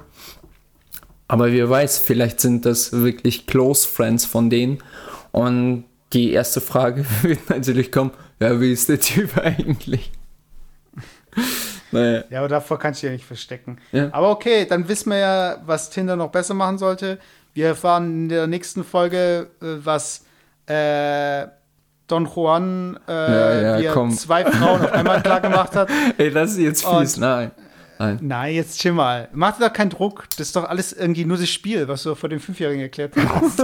Aber wer weiß, vielleicht sind das wirklich Close Friends von denen. Und die erste Frage wird natürlich kommen, ja, wie ist der Typ eigentlich? Naja, Ja, aber davor kannst du ja nicht verstecken. Ja. Aber okay, dann wissen wir ja, was Tinder noch besser machen sollte. Wir erfahren in der nächsten Folge, äh, was äh, Don Juan, äh, Ja, ja, zwei Frauen auf einmal klar gemacht hat. ey, das ist jetzt fies, Und- nein. Nein. Nein, jetzt chill mal. Mach dir doch keinen Druck. Das ist doch alles irgendwie nur das Spiel, was du vor dem Fünfjährigen erklärt hast.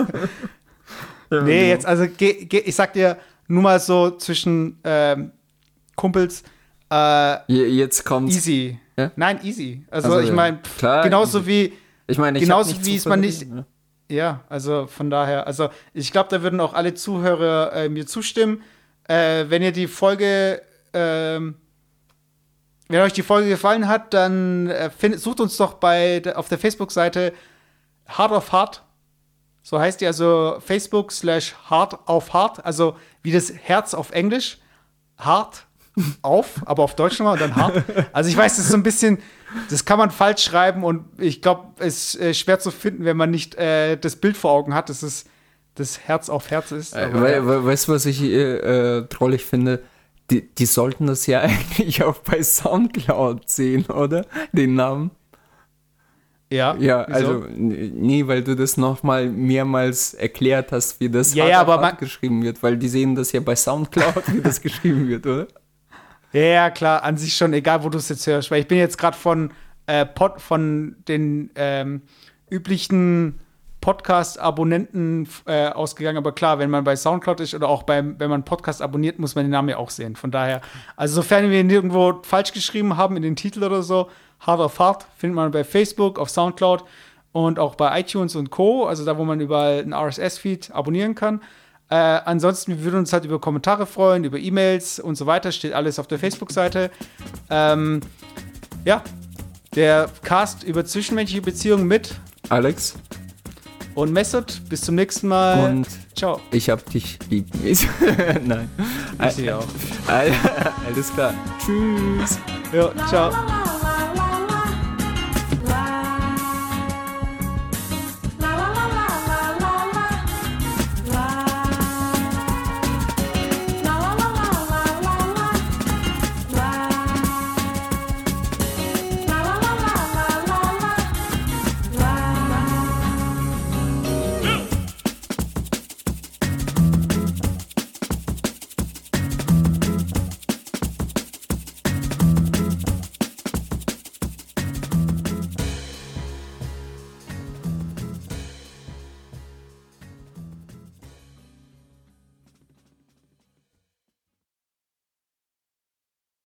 nee, jetzt, also geh, geh, ich sag dir nur mal so zwischen ähm, Kumpels, äh, Je- Jetzt kommt's. easy. Ja? Nein, easy. Also, Also, ich meine, genauso easy. wie, Ich meine, ich genauso wie es man verlieren, ja. ja, also von daher, also ich glaube, da würden auch alle Zuhörer äh, mir zustimmen. Äh, wenn ihr die Folge, ähm, wenn euch die Folge gefallen hat, dann äh, find, sucht uns doch bei auf der Facebook-Seite Hard of Heart. So heißt die also Facebook slash Hard auf Hard, also wie das Herz auf Englisch. Hart auf, aber auf Deutsch nochmal und dann hart. Also ich weiß, das ist so ein bisschen, das kann man falsch schreiben und ich glaube, es ist äh, schwer zu finden, wenn man nicht äh, das Bild vor Augen hat, dass es das Herz auf Herz ist. Äh, Aber, wei- ja. wei- weißt du, was ich äh, äh, drollig finde? Die, die sollten das ja eigentlich auch bei Soundcloud sehen, oder? Den Namen. ja, Ja, wieso? also nee, weil du das nochmal mehrmals erklärt hast, wie das Ja, ja, aber geschrieben wird, weil die sehen das ja bei Soundcloud, wie das geschrieben wird, oder? Ja, ja, klar, an sich schon, egal wo du es jetzt hörst, weil ich bin jetzt gerade von, äh, von den ähm, üblichen Podcast-Abonnenten äh, ausgegangen, aber klar, wenn man bei Soundcloud ist oder auch beim, wenn man Podcast abonniert, muss man den Namen ja auch sehen. Von daher, also sofern wir ihn irgendwo falsch geschrieben haben in den Titel oder so, Hard of Hard findet man bei Facebook, auf Soundcloud und auch bei iTunes und Co., also da, wo man überall einen RSS-Feed abonnieren kann. Äh, ansonsten, wir würden uns halt über Kommentare freuen, über E-Mails und so weiter. Steht alles auf der Facebook-Seite. Ähm, ja, der Cast über zwischenmenschliche Beziehungen mit Alex und Messert. Bis zum nächsten Mal. und Ciao. ich hab dich lieb. Nein. Ich sehe auch. Alles klar. Tschüss. Ja, ciao.